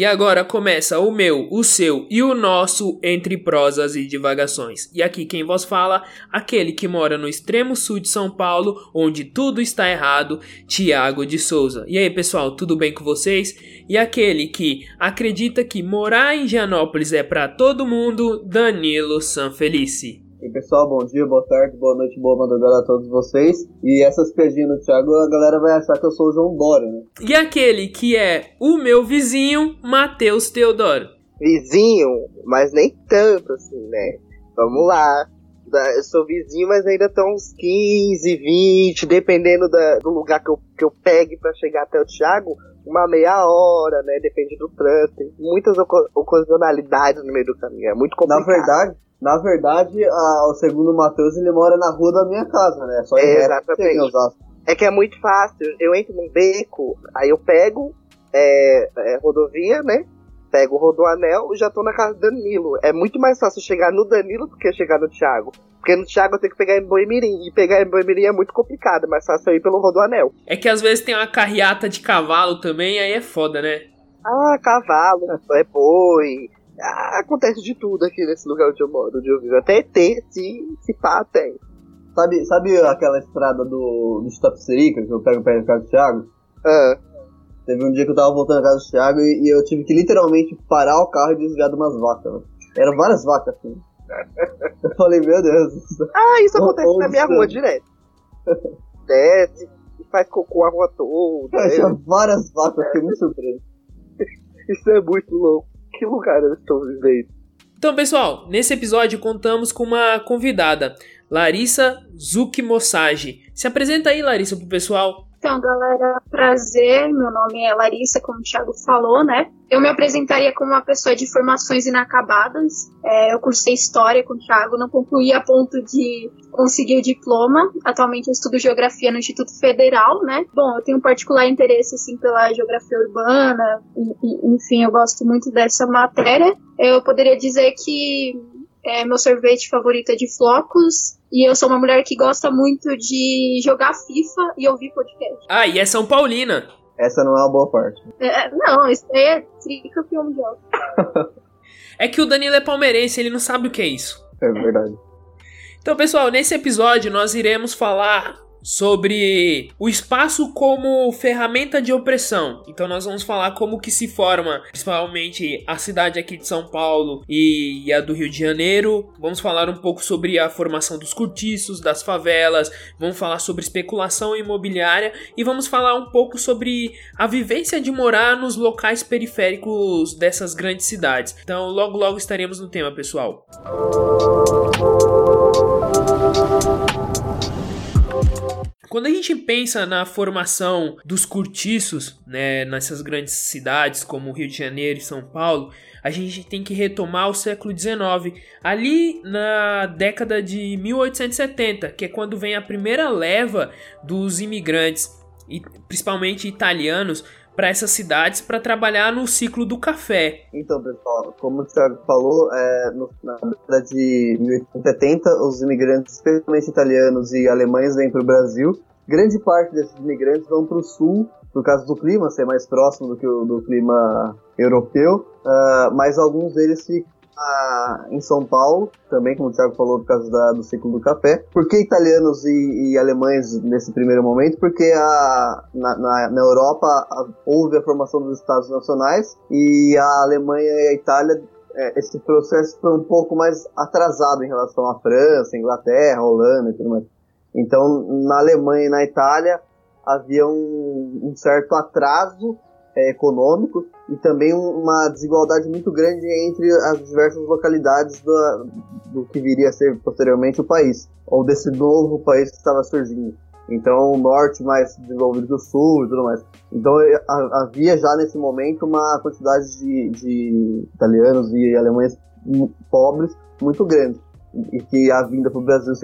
E agora começa o meu, o seu e o nosso entre prosas e divagações. E aqui quem vos fala, aquele que mora no extremo sul de São Paulo, onde tudo está errado, Tiago de Souza. E aí, pessoal, tudo bem com vocês? E aquele que acredita que morar em Gianópolis é para todo mundo, Danilo Sanfelice. E pessoal, bom dia, boa tarde, boa noite, boa madrugada a todos vocês. E essas piadinhas do Thiago, a galera vai achar que eu sou o João Dória, né? E aquele que é o meu vizinho, Matheus Teodoro. Vizinho, mas nem tanto assim, né? Vamos lá. Eu sou vizinho, mas ainda estão uns 15, 20, dependendo da, do lugar que eu, que eu pegue para chegar até o Thiago, uma meia hora, né? Depende do trânsito. Tem muitas ocasionalidades no meio do caminho. É muito complicado. Na verdade, na verdade, a, o segundo Matheus, ele mora na rua da minha casa, né? Só é, exatamente. É que é muito fácil. Eu entro num beco, aí eu pego é, é, rodovia, né? Pego o rodoanel e já tô na casa do Danilo. É muito mais fácil chegar no Danilo do que chegar no Thiago. Porque no Thiago eu tenho que pegar em Boimirim. E pegar em Boimirim é muito complicado, é mais fácil eu ir pelo rodoanel. É que às vezes tem uma carreata de cavalo também, aí é foda, né? Ah, cavalo, é boi, acontece de tudo aqui nesse lugar onde eu moro, onde eu vivo. Até ET, se, se pá, tem. Sabe, sabe aquela estrada do, do Tapicerica que eu pego perto da casa do Thiago? Ah. Teve um dia que eu tava voltando à casa do Thiago e, e eu tive que literalmente parar o carro e desviar de umas vacas. Né? Eram várias vacas assim. eu falei, meu Deus. Ah, isso acontece na minha rua direto. Desce faz cocô a rua toda. Eu tinha várias vacas, fiquei muito surpreso. isso é muito louco que lugar eu estou vivendo. Então, pessoal, nesse episódio contamos com uma convidada, Larissa Zucchi Se apresenta aí, Larissa, pro pessoal. Então, galera, prazer. Meu nome é Larissa, como o Thiago falou, né? Eu me apresentaria como uma pessoa de formações inacabadas. É, eu cursei História com o Thiago, não concluí a ponto de conseguir o diploma. Atualmente eu estudo Geografia no Instituto Federal, né? Bom, eu tenho um particular interesse, assim, pela geografia urbana. E, e, enfim, eu gosto muito dessa matéria. Eu poderia dizer que é, meu sorvete favorito é de flocos. E eu sou uma mulher que gosta muito de jogar FIFA e ouvir podcast. Ah, e é São Paulina. Essa não é uma boa parte. É, não, isso aí é tricampeão mundial. é que o Danilo é palmeirense, ele não sabe o que é isso. É verdade. Então, pessoal, nesse episódio nós iremos falar sobre o espaço como ferramenta de opressão. Então nós vamos falar como que se forma, principalmente a cidade aqui de São Paulo e a do Rio de Janeiro. Vamos falar um pouco sobre a formação dos cortiços, das favelas, vamos falar sobre especulação imobiliária e vamos falar um pouco sobre a vivência de morar nos locais periféricos dessas grandes cidades. Então logo logo estaremos no tema, pessoal. Quando a gente pensa na formação dos cortiços, né, nessas grandes cidades como Rio de Janeiro e São Paulo, a gente tem que retomar o século XIX, ali na década de 1870, que é quando vem a primeira leva dos imigrantes, e principalmente italianos, para essas cidades para trabalhar no ciclo do café. Então, pessoal, como o Thiago falou, é, no, na década de 1870, os imigrantes, especialmente italianos e alemães, vêm para o Brasil. Grande parte desses imigrantes vão para o sul, por causa do clima ser mais próximo do que o do clima europeu, uh, mas alguns deles ficam em São Paulo, também, como o Thiago falou, por causa da, do ciclo do café. Por que italianos e, e alemães nesse primeiro momento? Porque a, na, na, na Europa a, houve a formação dos Estados Nacionais e a Alemanha e a Itália é, esse processo foi um pouco mais atrasado em relação à França, Inglaterra, Holanda e tudo mais. Então, na Alemanha e na Itália havia um, um certo atraso é, econômico e também uma desigualdade muito grande entre as diversas localidades do, do que viria a ser posteriormente o país, ou desse novo país que estava surgindo. Então, o norte mais desenvolvido que o sul e tudo mais. Então, havia já nesse momento uma quantidade de, de italianos e alemães pobres muito grande. E que a vinda para o Brasil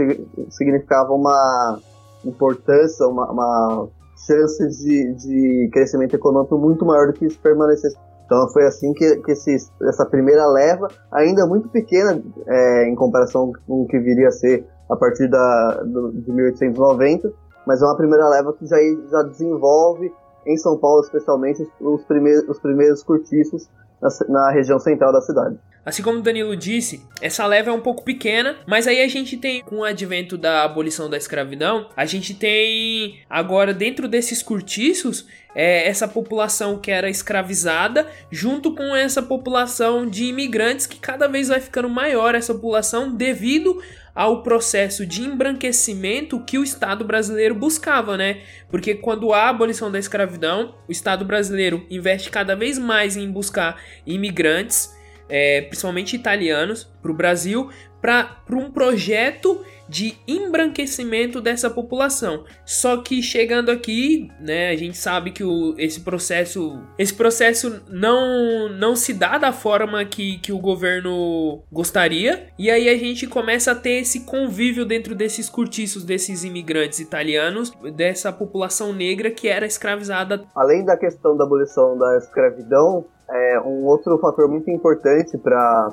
significava uma importância, uma, uma chances de, de crescimento econômico muito maior do que se permanecesse. Então foi assim que, que esse, essa primeira leva, ainda muito pequena é, em comparação com o que viria a ser a partir da, do, de 1890, mas é uma primeira leva que já, já desenvolve, em São Paulo especialmente, os, primeiros, os primeiros cortiços na, na região central da cidade. Assim como o Danilo disse, essa leva é um pouco pequena, mas aí a gente tem, com o advento da abolição da escravidão, a gente tem agora dentro desses cortiços é, essa população que era escravizada, junto com essa população de imigrantes que cada vez vai ficando maior essa população devido ao processo de embranquecimento que o Estado brasileiro buscava, né? Porque quando há a abolição da escravidão, o Estado brasileiro investe cada vez mais em buscar imigrantes é, principalmente italianos, para o Brasil, para um projeto de embranquecimento dessa população. Só que chegando aqui, né, a gente sabe que o, esse processo, esse processo não não se dá da forma que, que o governo gostaria. E aí a gente começa a ter esse convívio dentro desses cortiços desses imigrantes italianos, dessa população negra que era escravizada. Além da questão da abolição da escravidão, é, um outro fator muito importante para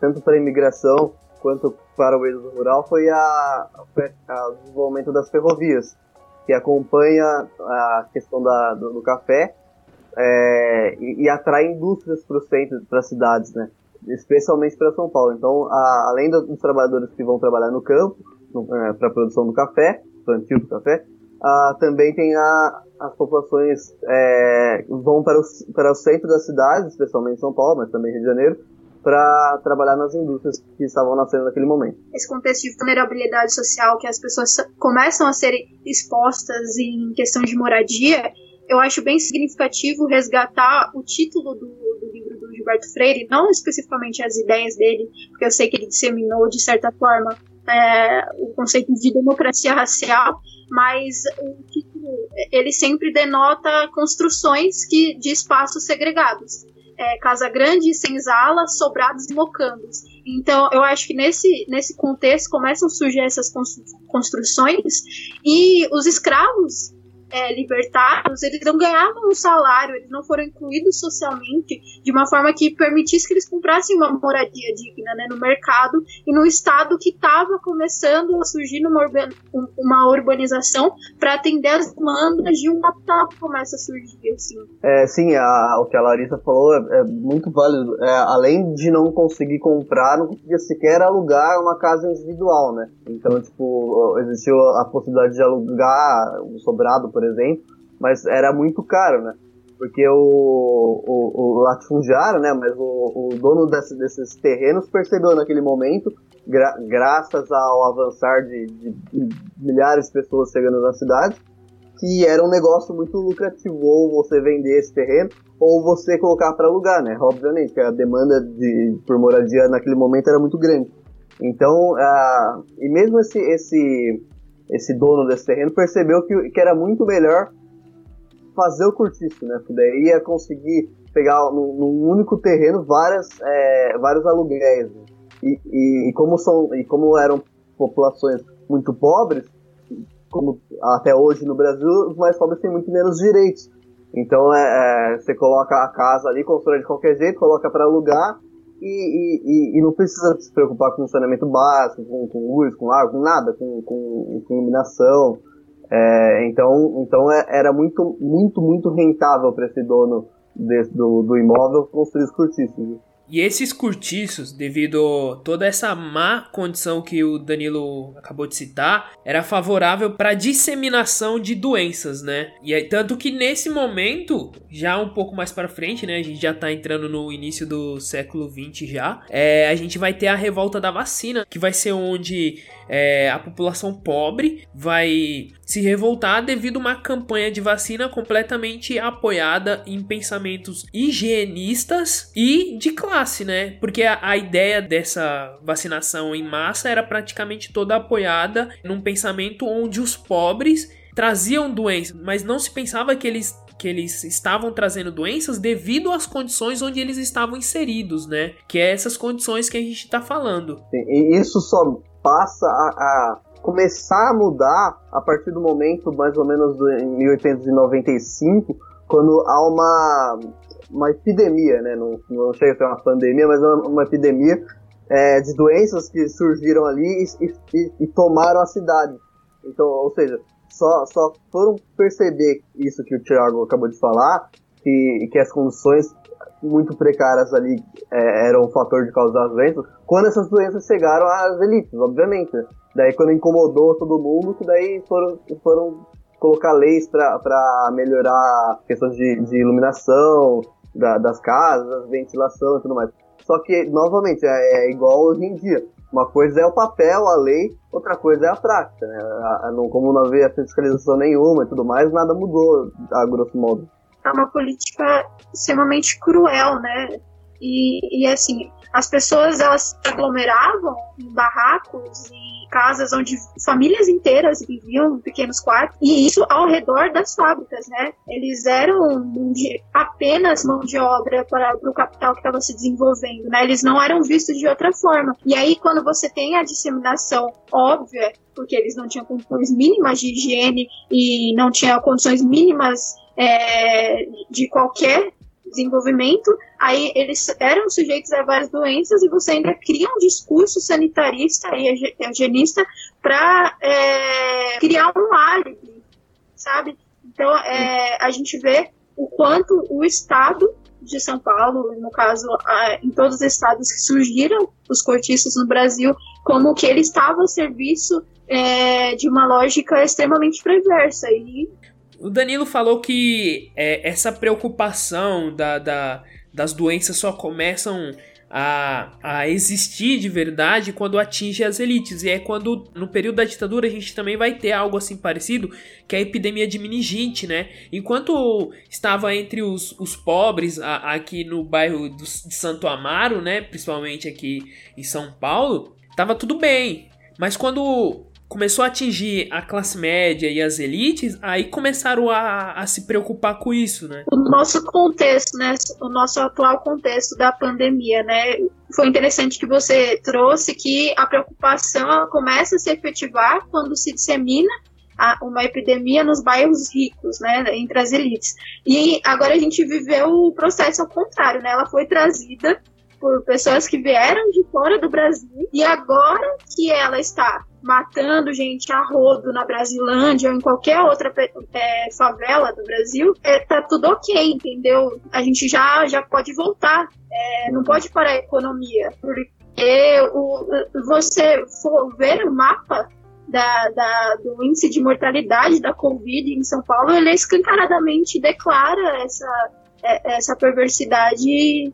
tanto para a imigração quanto para o êxodo rural foi a, a, o desenvolvimento das ferrovias, que acompanha a questão da, do, do café é, e, e, atrai indústrias para o centro, para as cidades, né? especialmente para São Paulo. Então, a, além dos trabalhadores que vão trabalhar no campo, é, para a produção do café, plantio do café, também tem a, as populações é, vão para o, para o centro da cidade, especialmente São Paulo, mas também Rio de Janeiro, para trabalhar nas indústrias que estavam nascendo naquele momento. Esse contexto de vulnerabilidade social que as pessoas começam a ser expostas em questão de moradia, eu acho bem significativo resgatar o título do, do livro do Gilberto Freire, não especificamente as ideias dele, porque eu sei que ele disseminou de certa forma é, o conceito de democracia racial, mas o título ele sempre denota construções que, de espaços segregados. É, casa grande, senzala, sobrados e mocandos. Então, eu acho que nesse, nesse contexto começam a surgir essas construções e os escravos é, eles não ganhavam um salário, eles não foram incluídos socialmente de uma forma que permitisse que eles comprassem uma moradia digna né, no mercado e no estado que estava começando a surgir numa urban, uma urbanização para atender as demandas de um capital que começa a surgir. Assim. É, sim, a, o que a Larissa falou é, é muito válido. É, além de não conseguir comprar, não conseguia sequer alugar uma casa individual, né? Então, tipo, existiu a possibilidade de alugar um sobrado, por por exemplo, mas era muito caro, né? Porque o, o, o latifundiário, né, mas o, o dono desse, desses terrenos percebeu naquele momento, gra, graças ao avançar de, de, de milhares de pessoas chegando na cidade, que era um negócio muito lucrativo, ou você vender esse terreno, ou você colocar para alugar, né? Obviamente, porque a demanda de, por moradia naquele momento era muito grande. Então, uh, e mesmo esse, esse, esse dono desse terreno percebeu que, que era muito melhor fazer o cortiço, né? Porque daí ia conseguir pegar num, num único terreno várias, é, vários aluguéis. Né? E, e, e, como são, e como eram populações muito pobres, como até hoje no Brasil, os mais pobres têm muito menos direitos. Então é, é, você coloca a casa ali, constrói de qualquer jeito, coloca para alugar e, e, e, não precisa se preocupar com funcionamento básico, com, com luz, com água, com nada, com, com, com iluminação. É, então, então é, era muito, muito, muito rentável para esse dono desse, do, do imóvel construir os cortiços. E esses cortiços, devido a toda essa má condição que o Danilo acabou de citar, era favorável para disseminação de doenças, né? E aí, tanto que nesse momento, já um pouco mais para frente, né? A gente já tá entrando no início do século 20 já. É, a gente vai ter a revolta da vacina, que vai ser onde é, a população pobre vai se revoltar devido a uma campanha de vacina completamente apoiada em pensamentos higienistas e de classe, né? Porque a, a ideia dessa vacinação em massa era praticamente toda apoiada num pensamento onde os pobres traziam doenças, mas não se pensava que eles que eles estavam trazendo doenças devido às condições onde eles estavam inseridos, né? Que é essas condições que a gente está falando. Isso só passa a, a, começar a mudar a partir do momento, mais ou menos em 1895, quando há uma, uma epidemia, né? Não, não chega a ser uma pandemia, mas uma, uma epidemia é, de doenças que surgiram ali e, e, e, tomaram a cidade. Então, ou seja, só, só foram perceber isso que o Thiago acabou de falar, que, que as condições muito precárias ali é, eram um fator de causar as doenças, quando essas doenças chegaram às elites, obviamente. Daí quando incomodou todo mundo, que daí foram, foram colocar leis para melhorar questões de, de iluminação da, das casas, ventilação e tudo mais. Só que, novamente, é, é, igual hoje em dia. Uma coisa é o papel, a lei, outra coisa é a prática. Né? A, a, não, como não havia fiscalização nenhuma e tudo mais, nada mudou, a grosso modo. É uma política extremamente cruel, né? E, e assim, as pessoas elas se aglomeravam em barracos e casas onde famílias inteiras viviam em pequenos quartos, e isso ao redor das fábricas, né? Eles eram de, apenas mão de obra para, para o capital que estava se desenvolvendo, né? Eles não eram vistos de outra forma. E aí, quando você tem a disseminação óbvia, porque eles não tinham condições mínimas de higiene e não tinham condições mínimas é, de qualquer desenvolvimento, aí eles eram sujeitos a várias doenças e você ainda cria um discurso sanitarista e eugenista para é, criar um álibi, sabe? Então, é, a gente vê o quanto o Estado de São Paulo, no caso, em todos os estados que surgiram os cortiços no Brasil, como que ele estava a serviço é, de uma lógica extremamente perversa. E o Danilo falou que é, essa preocupação da, da, das doenças só começam a, a existir de verdade quando atinge as elites. E é quando, no período da ditadura, a gente também vai ter algo assim parecido, que é a epidemia de meningite, né? Enquanto estava entre os, os pobres a, aqui no bairro do, de Santo Amaro, né? Principalmente aqui em São Paulo, tava tudo bem. Mas quando começou a atingir a classe média e as elites, aí começaram a, a se preocupar com isso, né? O nosso contexto, né? O nosso atual contexto da pandemia, né? Foi interessante que você trouxe que a preocupação começa a se efetivar quando se dissemina uma epidemia nos bairros ricos, né, entre as elites. E agora a gente viveu o processo ao contrário, né? Ela foi trazida por pessoas que vieram de fora do Brasil e agora que ela está matando gente a rodo na Brasilândia ou em qualquer outra é, favela do Brasil, é, tá tudo ok, entendeu? A gente já, já pode voltar. É, não pode parar a economia. Porque o, você for ver o mapa da, da, do índice de mortalidade da Covid em São Paulo, ele escancaradamente declara essa, é, essa perversidade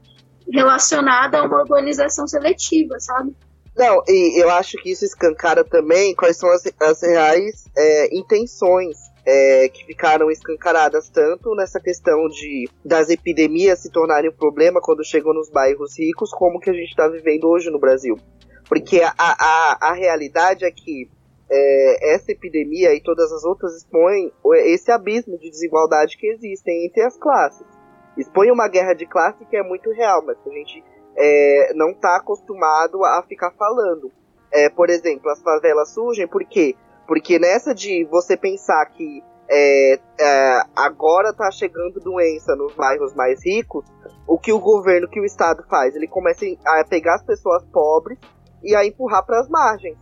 relacionada a uma urbanização seletiva, sabe? Não, e eu acho que isso escancara também quais são as, as reais é, intenções é, que ficaram escancaradas tanto nessa questão de das epidemias se tornarem um problema quando chegam nos bairros ricos, como que a gente está vivendo hoje no Brasil. Porque a, a, a realidade é que é, essa epidemia e todas as outras expõem esse abismo de desigualdade que existem entre as classes. Expõe uma guerra de classe que é muito real, mas a gente é, não está acostumado a ficar falando. É, por exemplo, as favelas surgem por quê? Porque nessa de você pensar que é, é, agora está chegando doença nos bairros mais ricos, o que o governo, que o Estado faz? Ele começa a pegar as pessoas pobres e a empurrar para as margens.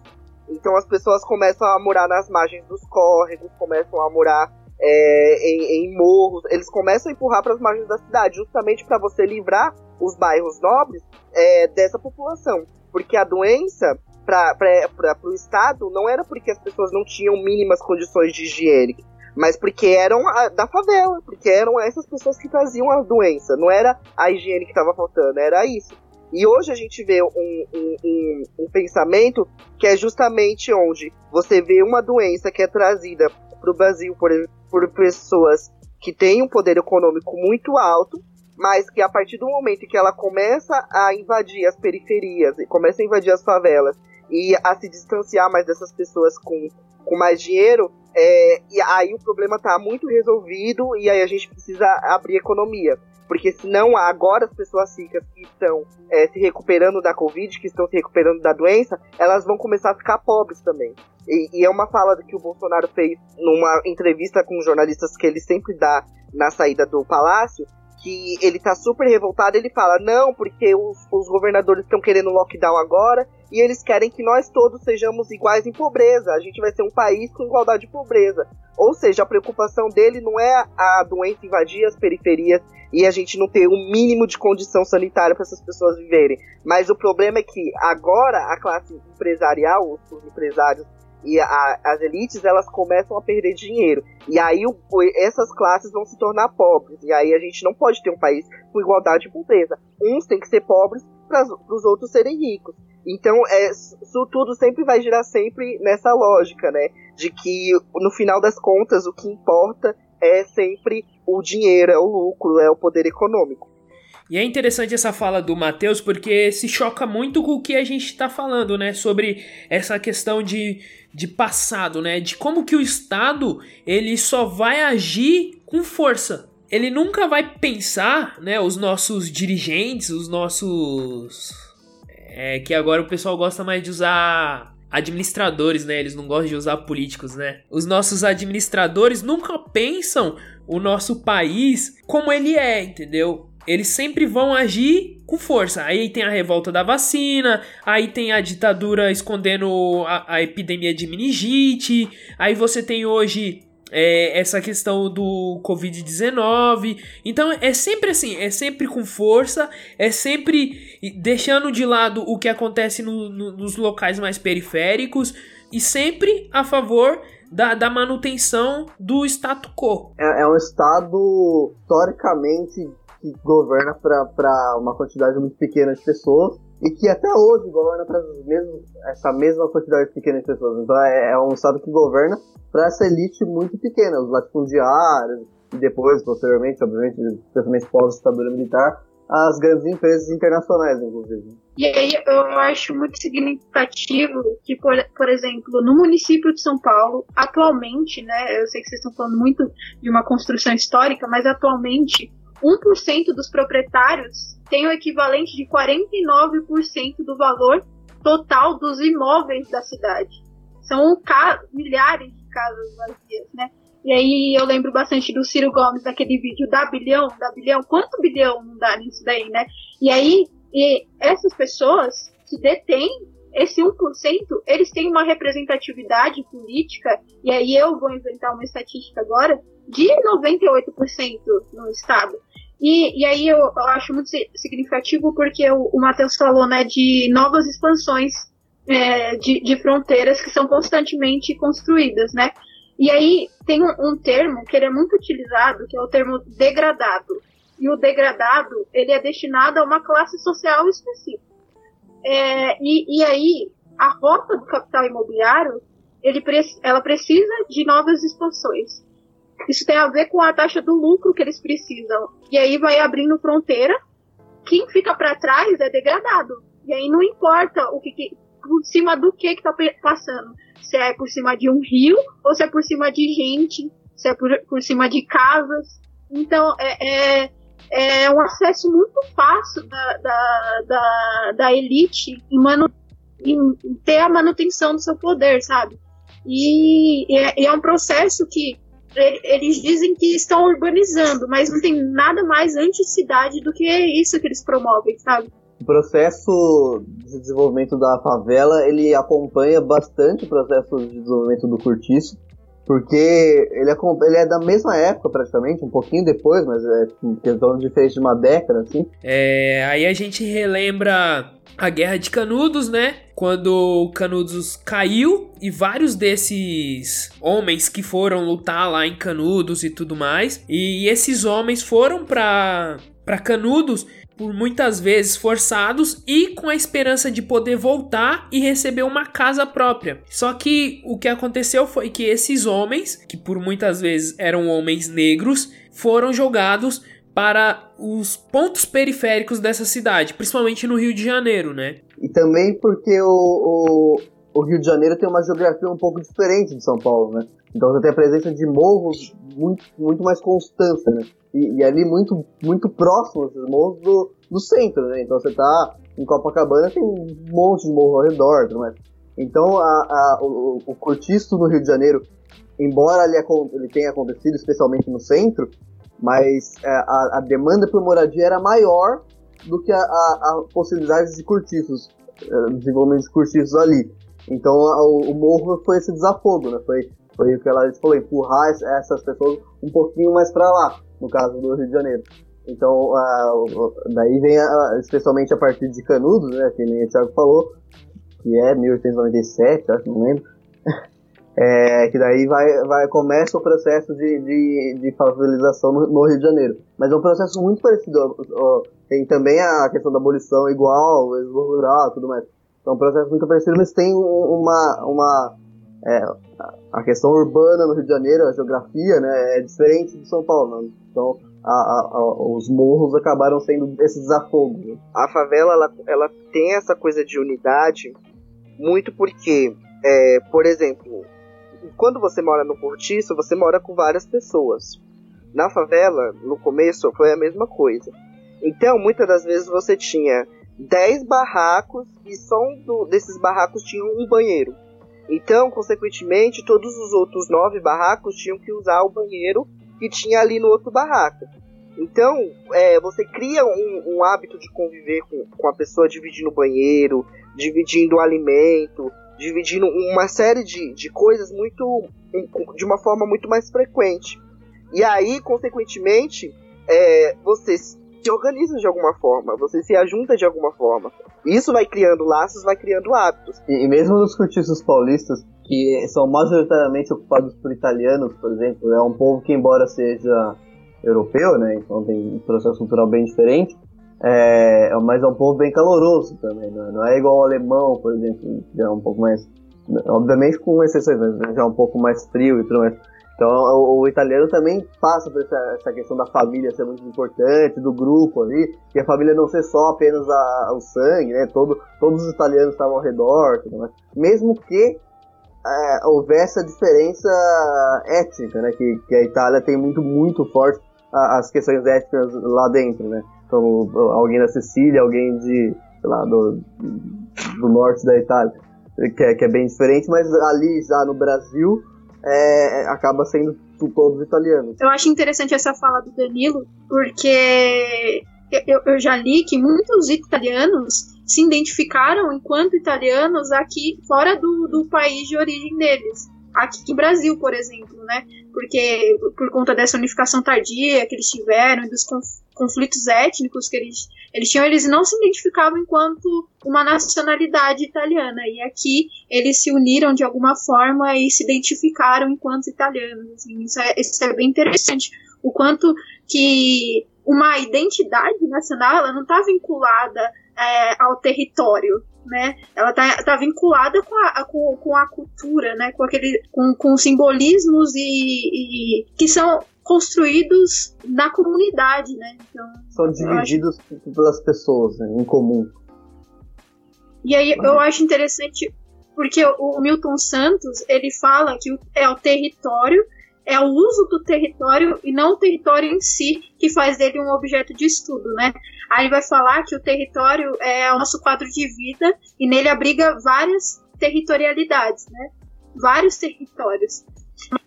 Então as pessoas começam a morar nas margens dos córregos, começam a morar é, em, em, morros, eles começam a empurrar para as margens da cidade, justamente para você livrar os bairros nobres é, dessa população. Porque a doença para o Estado não era porque as pessoas não tinham mínimas condições de higiene, mas porque eram a, da favela, porque eram essas pessoas que traziam a doença, não era a higiene que estava faltando, era isso. E hoje a gente vê um, um, um, um, pensamento que é justamente onde você vê uma doença que é trazida para o Brasil por, por pessoas que têm um poder econômico muito alto, mas que a partir do momento que ela começa a invadir as periferias, começa a invadir as favelas e a se distanciar mais dessas pessoas com, com mais dinheiro, é, e aí o problema está muito resolvido e aí a gente precisa abrir economia. Porque senão agora as pessoas ricas que estão é, se recuperando da Covid, que estão se recuperando da doença, elas vão começar a ficar pobres também. E, e é uma fala que o Bolsonaro fez numa entrevista com jornalistas que ele sempre dá na saída do palácio, que ele tá super revoltado, ele fala: não, porque os, os governadores estão querendo lockdown agora e eles querem que nós todos sejamos iguais em pobreza. A gente vai ser um país com igualdade de pobreza. Ou seja, a preocupação dele não é a doença invadir as periferias e a gente não ter um mínimo de condição sanitária para essas pessoas viverem. Mas o problema é que agora a classe empresarial, os empresários e a, as elites elas começam a perder dinheiro. E aí o, essas classes vão se tornar pobres. E aí a gente não pode ter um país com igualdade de pobreza. Uns têm que ser pobres para os outros serem ricos. Então, é, isso tudo sempre vai girar sempre nessa lógica, né? De que, no final das contas, o que importa é sempre o dinheiro, é o lucro, é o poder econômico. E é interessante essa fala do Matheus porque se choca muito com o que a gente está falando, né? Sobre essa questão de, de passado, né? De como que o Estado ele só vai agir com força. Ele nunca vai pensar, né? Os nossos dirigentes, os nossos. É que agora o pessoal gosta mais de usar administradores, né? Eles não gostam de usar políticos, né? Os nossos administradores nunca pensam o nosso país como ele é, entendeu? Eles sempre vão agir com força. Aí tem a revolta da vacina, aí tem a ditadura escondendo a, a epidemia de meningite, aí você tem hoje é, essa questão do Covid-19. Então é sempre assim, é sempre com força, é sempre deixando de lado o que acontece no, no, nos locais mais periféricos e sempre a favor da, da manutenção do status quo. É, é um estado historicamente que governa para uma quantidade muito pequena de pessoas e que até hoje governa para essa mesma quantidade pequena de pessoas. Então é, é um Estado que governa para essa elite muito pequena, os latifundiários, e depois, posteriormente, obviamente, especialmente pós-ditadura militar, as grandes empresas internacionais, inclusive. E aí eu acho muito significativo que, por, por exemplo, no município de São Paulo, atualmente, né, eu sei que vocês estão falando muito de uma construção histórica, mas atualmente 1% dos proprietários tem o equivalente de 49% do valor total dos imóveis da cidade. São milhares de casas vazias, né? E aí eu lembro bastante do Ciro Gomes daquele vídeo da bilhão, da bilhão, quanto bilhão não dá nisso daí, né? E aí e essas pessoas que detêm esse 1%, eles têm uma representatividade política, e aí eu vou inventar uma estatística agora, de 98% no estado. E, e aí eu, eu acho muito significativo porque o, o Matheus falou né, de novas expansões é, de, de, fronteiras que são constantemente construídas, né? E aí tem um, um, termo que ele é muito utilizado, que é o termo degradado. E o degradado, ele é destinado a uma classe social específica. É, e, e aí, a rota do capital imobiliário, ele, ela precisa de novas expansões. Isso tem a ver com a taxa do lucro que eles precisam. E aí vai abrindo fronteira. Quem fica para trás é degradado. E aí não importa o que, que por cima do que que tá passando. Se é por cima de um rio ou se é por cima de gente, se é por, por cima de casas. Então é, é, é um acesso muito fácil da, da, da, da elite em, manu, em ter a manutenção do seu poder, sabe? E, e é, é um processo que eles dizem que estão urbanizando, mas não tem nada mais anti-cidade do que isso que eles promovem, sabe? O processo de desenvolvimento da favela, ele acompanha bastante o processo de desenvolvimento do cortiço, porque ele é, ele é da mesma época praticamente, um pouquinho depois, mas é questão de fez de uma década, assim. É, aí a gente relembra a Guerra de Canudos, né? Quando Canudos caiu e vários desses homens que foram lutar lá em Canudos e tudo mais, e esses homens foram para para Canudos por muitas vezes forçados e com a esperança de poder voltar e receber uma casa própria. Só que o que aconteceu foi que esses homens, que por muitas vezes eram homens negros, foram jogados para os pontos periféricos dessa cidade, principalmente no Rio de Janeiro, né? E também porque o, o, o Rio de Janeiro tem uma geografia um pouco diferente de São Paulo, né? Então você tem a presença de morros muito, muito mais constância, né? E, e ali muito, muito próximo esses morros do, do centro, né? Então você tá em Copacabana, tem um monte de morro ao redor, mas então a, a, o, o cortiço no Rio de Janeiro, embora ele, ele tenha acontecido especialmente no centro, mas é, a, a, demanda por moradia era maior do que a, a, a possibilidade de cortiços, é, desenvolvimento de cortiços ali. Então o, o, morro foi esse desafogo, né? Foi, foi o que ela falou, empurrar essas pessoas um pouquinho mais para lá, no caso do Rio de Janeiro. Então, daí vem, a, especialmente a partir de Canudos, né, que nem o Thiago falou, que é 1897, acho, não lembro, é, que daí vai, vai, começa o processo de, de, de favelização no, no, Rio de Janeiro. Mas é um processo muito parecido, ó, tem também a questão da abolição igual, o êxodo rural tudo mais. Então, é um processo muito parecido, mas tem uma, uma é, a questão urbana no Rio de Janeiro, a geografia, né, é diferente de São Paulo. Né? Então, a, a, a, os morros acabaram sendo esse desafogo. A favela, ela, ela tem essa coisa de unidade muito porque, é, por exemplo, quando você mora no cortiço, você mora com várias pessoas. Na favela, no começo, foi a mesma coisa. Então, muitas das vezes você tinha 10 barracos e só um do, desses barracos tinha um banheiro. Então, consequentemente, todos os outros nove barracos tinham que usar o banheiro que tinha ali no outro barraco. Então, é, você cria um, um, hábito de conviver com, com a pessoa dividindo o banheiro, dividindo o alimento, dividindo uma série de, de coisas muito de uma forma muito mais frequente. E aí, consequentemente, é, você se organiza de alguma forma, você se ajunta de alguma forma. Isso vai criando laços, vai criando hábitos. E, e mesmo nos cortiços paulistas, que são majoritariamente ocupados por italianos, por exemplo, é um povo que, embora seja europeu, né, então tem um processo cultural bem diferente, é, mas é um povo bem caloroso também, né? não é igual o alemão, por exemplo, que é um pouco mais, obviamente com exceções, mas já é um pouco mais frio e tudo mais. Então o, o, italiano também passa por essa, essa, questão da família ser muito importante, do grupo ali, que a família não ser só apenas a, o sangue, né? Todo, todos os italianos estavam ao redor, tudo mais. mesmo que é, houvesse a diferença étnica, né? Que, que a Itália tem muito, muito forte as questões étnicas lá dentro, né? Como alguém da Sicília, alguém de, sei lá, do, do norte da Itália, que é, que é bem diferente, mas ali já no Brasil é, acaba sendo todos italianos. Eu acho interessante essa fala do Danilo, porque eu, eu já li que muitos italianos se identificaram enquanto italianos aqui fora do, do país de origem deles. Aqui no Brasil, por exemplo, né? Porque por conta dessa unificação tardia que eles tiveram e dos conflitos étnicos que eles, eles tinham, eles não se identificavam enquanto uma nacionalidade italiana. E aqui eles se uniram de alguma forma e se identificaram enquanto italianos. Assim, isso, é, isso é bem interessante. O quanto que uma identidade nacional ela não está vinculada é, ao território, né? Ela está tá vinculada com a, com, com, a cultura, né? Com aquele, com, com simbolismos e, e que são construídos na comunidade, né? Então, são divididos acho... pelas pessoas, né? em comum. E aí eu acho interessante porque o Milton Santos ele fala que é o território é o uso do território e não o território em si que faz dele um objeto de estudo, né? Aí ele vai falar que o território é o nosso quadro de vida e nele abriga várias territorialidades, né? Vários territórios.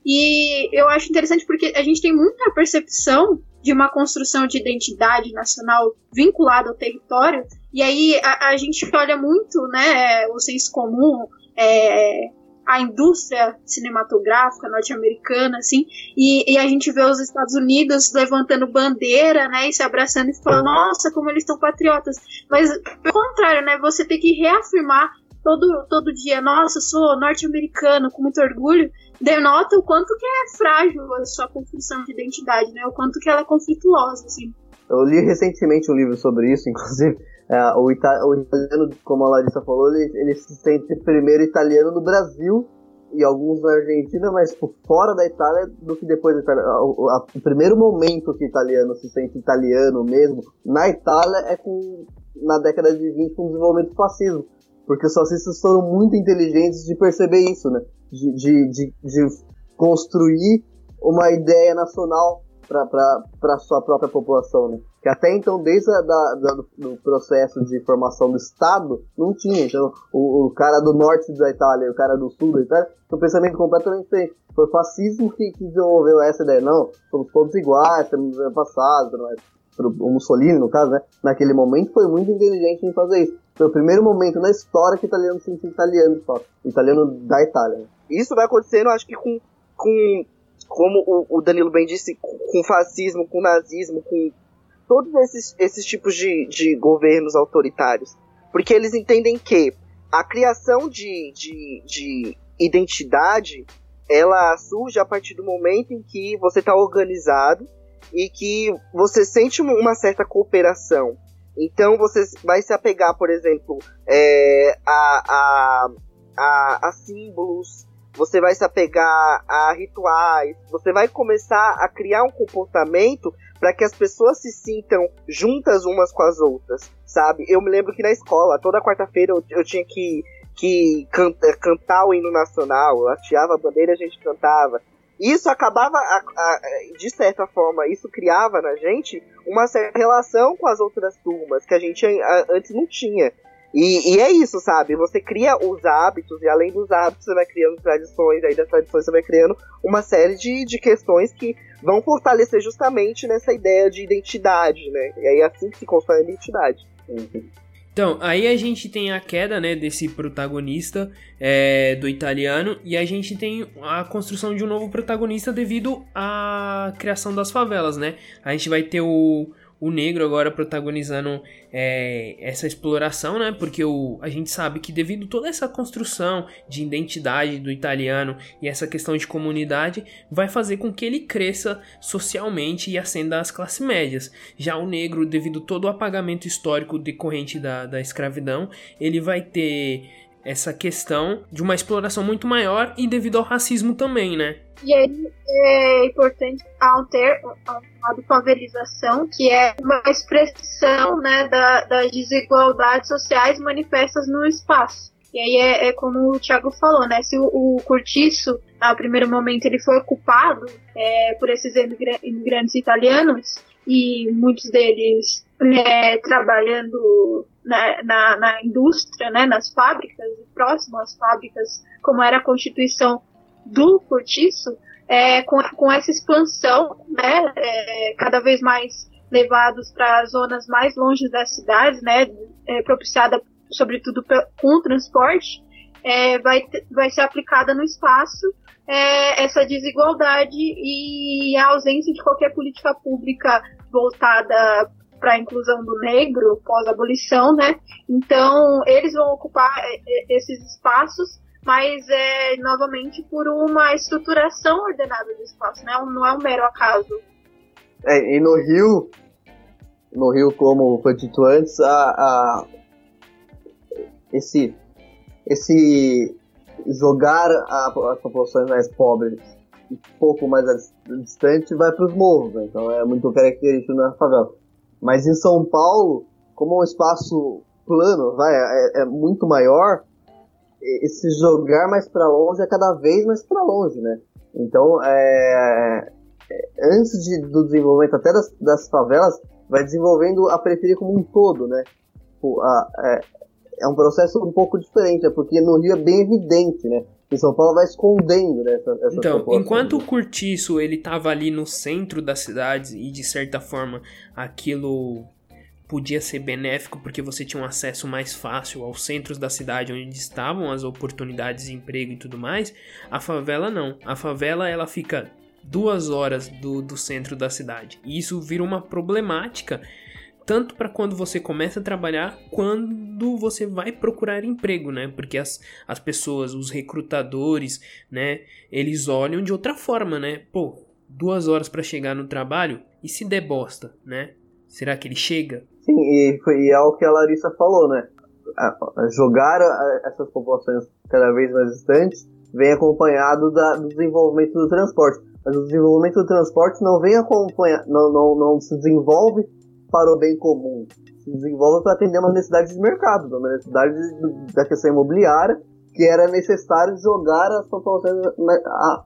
E eu acho interessante porque a gente tem muita percepção de uma construção de identidade nacional vinculada ao território, e aí a, a gente olha muito, né, o senso comum, é, a indústria cinematográfica norte-americana, assim, e, e, a gente vê os Estados Unidos levantando bandeira, né, e se abraçando e falando, nossa, como eles estão patriotas. Mas, pelo contrário, né, você tem que reafirmar todo, todo dia, nossa, sou norte-americano, com muito orgulho, denota o quanto que é frágil a sua construção de identidade, né, o quanto que ela é conflituosa, assim. Eu li recentemente um livro sobre isso, inclusive, é, o, ita o, italiano, como a Larissa falou, ele, ele se sente primeiro italiano no Brasil e alguns na Argentina, mas por fora da Itália do que depois da Itália. O, a, o primeiro momento que italiano se sente italiano mesmo na Itália é com, na década de 20 com o desenvolvimento do fascismo. Porque os fascistas foram muito inteligentes de perceber isso, né? De, de, de, de construir uma ideia nacional para sua própria população, né? que até então, desde a, da, da, do processo de formação do Estado, não tinha. Então, o, o, cara do norte da Itália o cara do sul da Itália um pensamento completamente diferente. Foi o fascismo que, que desenvolveu essa ideia. Não, somos todos iguais, temos passado, mas o Mussolini, no caso, né, naquele momento foi muito inteligente em fazer isso. Foi o primeiro momento na história que o italiano se sentiu italiano, só. Italiano da Itália. Isso vai acontecendo, acho que com, com como o, o Danilo bem disse, com fascismo, com nazismo, com todos esses, esses tipos de, de governos autoritários. Porque eles entendem que a criação de, de, de identidade ela surge a partir do momento em que você está organizado e que você sente uma certa cooperação. Então você vai se apegar, por exemplo, é, a, a, a, a símbolos, você vai se apegar a rituais, você vai começar a criar um comportamento para que as pessoas se sintam juntas umas com as outras, sabe? Eu me lembro que na escola, toda quarta-feira eu, eu, tinha que, que canta, cantar o hino nacional, eu hasteava a bandeira e a gente cantava. Isso acabava, a, a, de certa forma, isso criava na gente uma certa relação com as outras turmas que a gente antes não tinha. E, e, é isso, sabe? Você cria os hábitos, e além dos hábitos, você vai criando tradições, aí das tradições você vai criando uma série de, de questões que vão fortalecer justamente nessa ideia de identidade, né? E aí é assim que se constrói a identidade. Então, aí a gente tem a queda, né, desse protagonista é, do italiano e a gente tem a construção de um novo protagonista devido à criação das favelas, né? A gente vai ter o, o negro agora protagonizando é, essa exploração, né? Porque o, a gente sabe que devido toda essa construção de identidade do italiano e essa questão de comunidade, vai fazer com que ele cresça socialmente e ascenda às classes médias. Já o negro, devido todo o apagamento histórico decorrente da, da escravidão, ele vai ter essa questão de uma exploração muito maior e devido ao racismo também, né? E aí é importante ao ter a favelização, que é uma expressão né, da, das desigualdades sociais manifestas no espaço. E aí é, é, como o Thiago falou, né? Se o, o cortiço, no primeiro momento, ele foi ocupado é, por esses imigrantes italianos, e muitos deles é, trabalhando na, na, na, indústria, né, nas fábricas, próximo às fábricas, como era a constituição do cortiço, é, com, com essa expansão, né, é, cada vez mais levados para zonas mais longe das cidades, né, é, propiciada sobretudo com o transporte, é, vai, vai ser aplicada no espaço é, essa desigualdade e a ausência de qualquer política pública voltada para a inclusão do negro pós-abolição, né? Então eles vão ocupar é, é, esses espaços mas é novamente por uma estruturação ordenada do espaço, né? não é um mero acaso. É, e no Rio, no Rio, como foi dito antes, a, a, esse, esse jogar as populações mais pobres um pouco mais distante vai para os morros, né? então é muito característico na favela. Mas em São Paulo, como é um espaço plano, vai, é, é muito maior, esse jogar mais para longe é cada vez mais para longe, né? Então, é, é, antes de, do desenvolvimento até das, das, favelas, vai desenvolvendo a periferia como um todo, né? O, a, é, é, um processo um pouco diferente, né? porque no Rio é bem evidente, né? Em São Paulo vai escondendo né, essa, essa Então, enquanto o Curtiço ele tava ali no centro da cidade e de certa forma aquilo podia ser benéfico porque você tinha um acesso mais fácil aos centros da cidade onde estavam as oportunidades de emprego e tudo mais. A favela não. A favela ela fica duas horas do, do centro da cidade. E isso vira uma problemática tanto para quando você começa a trabalhar, quando você vai procurar emprego, né? Porque as, as pessoas, os recrutadores, né? Eles olham de outra forma, né? Pô, duas horas para chegar no trabalho e se der bosta, né? Será que ele chega? Sim, e, e é o que a Larissa falou, né? Jogar essas populações cada vez mais distantes vem acompanhado da, do desenvolvimento do transporte. Mas o desenvolvimento do transporte não vem acompanhar, não, não, não se desenvolve para o bem comum. Se desenvolve para atender uma necessidade de mercado, uma necessidade da questão imobiliária, que era necessário jogar as populações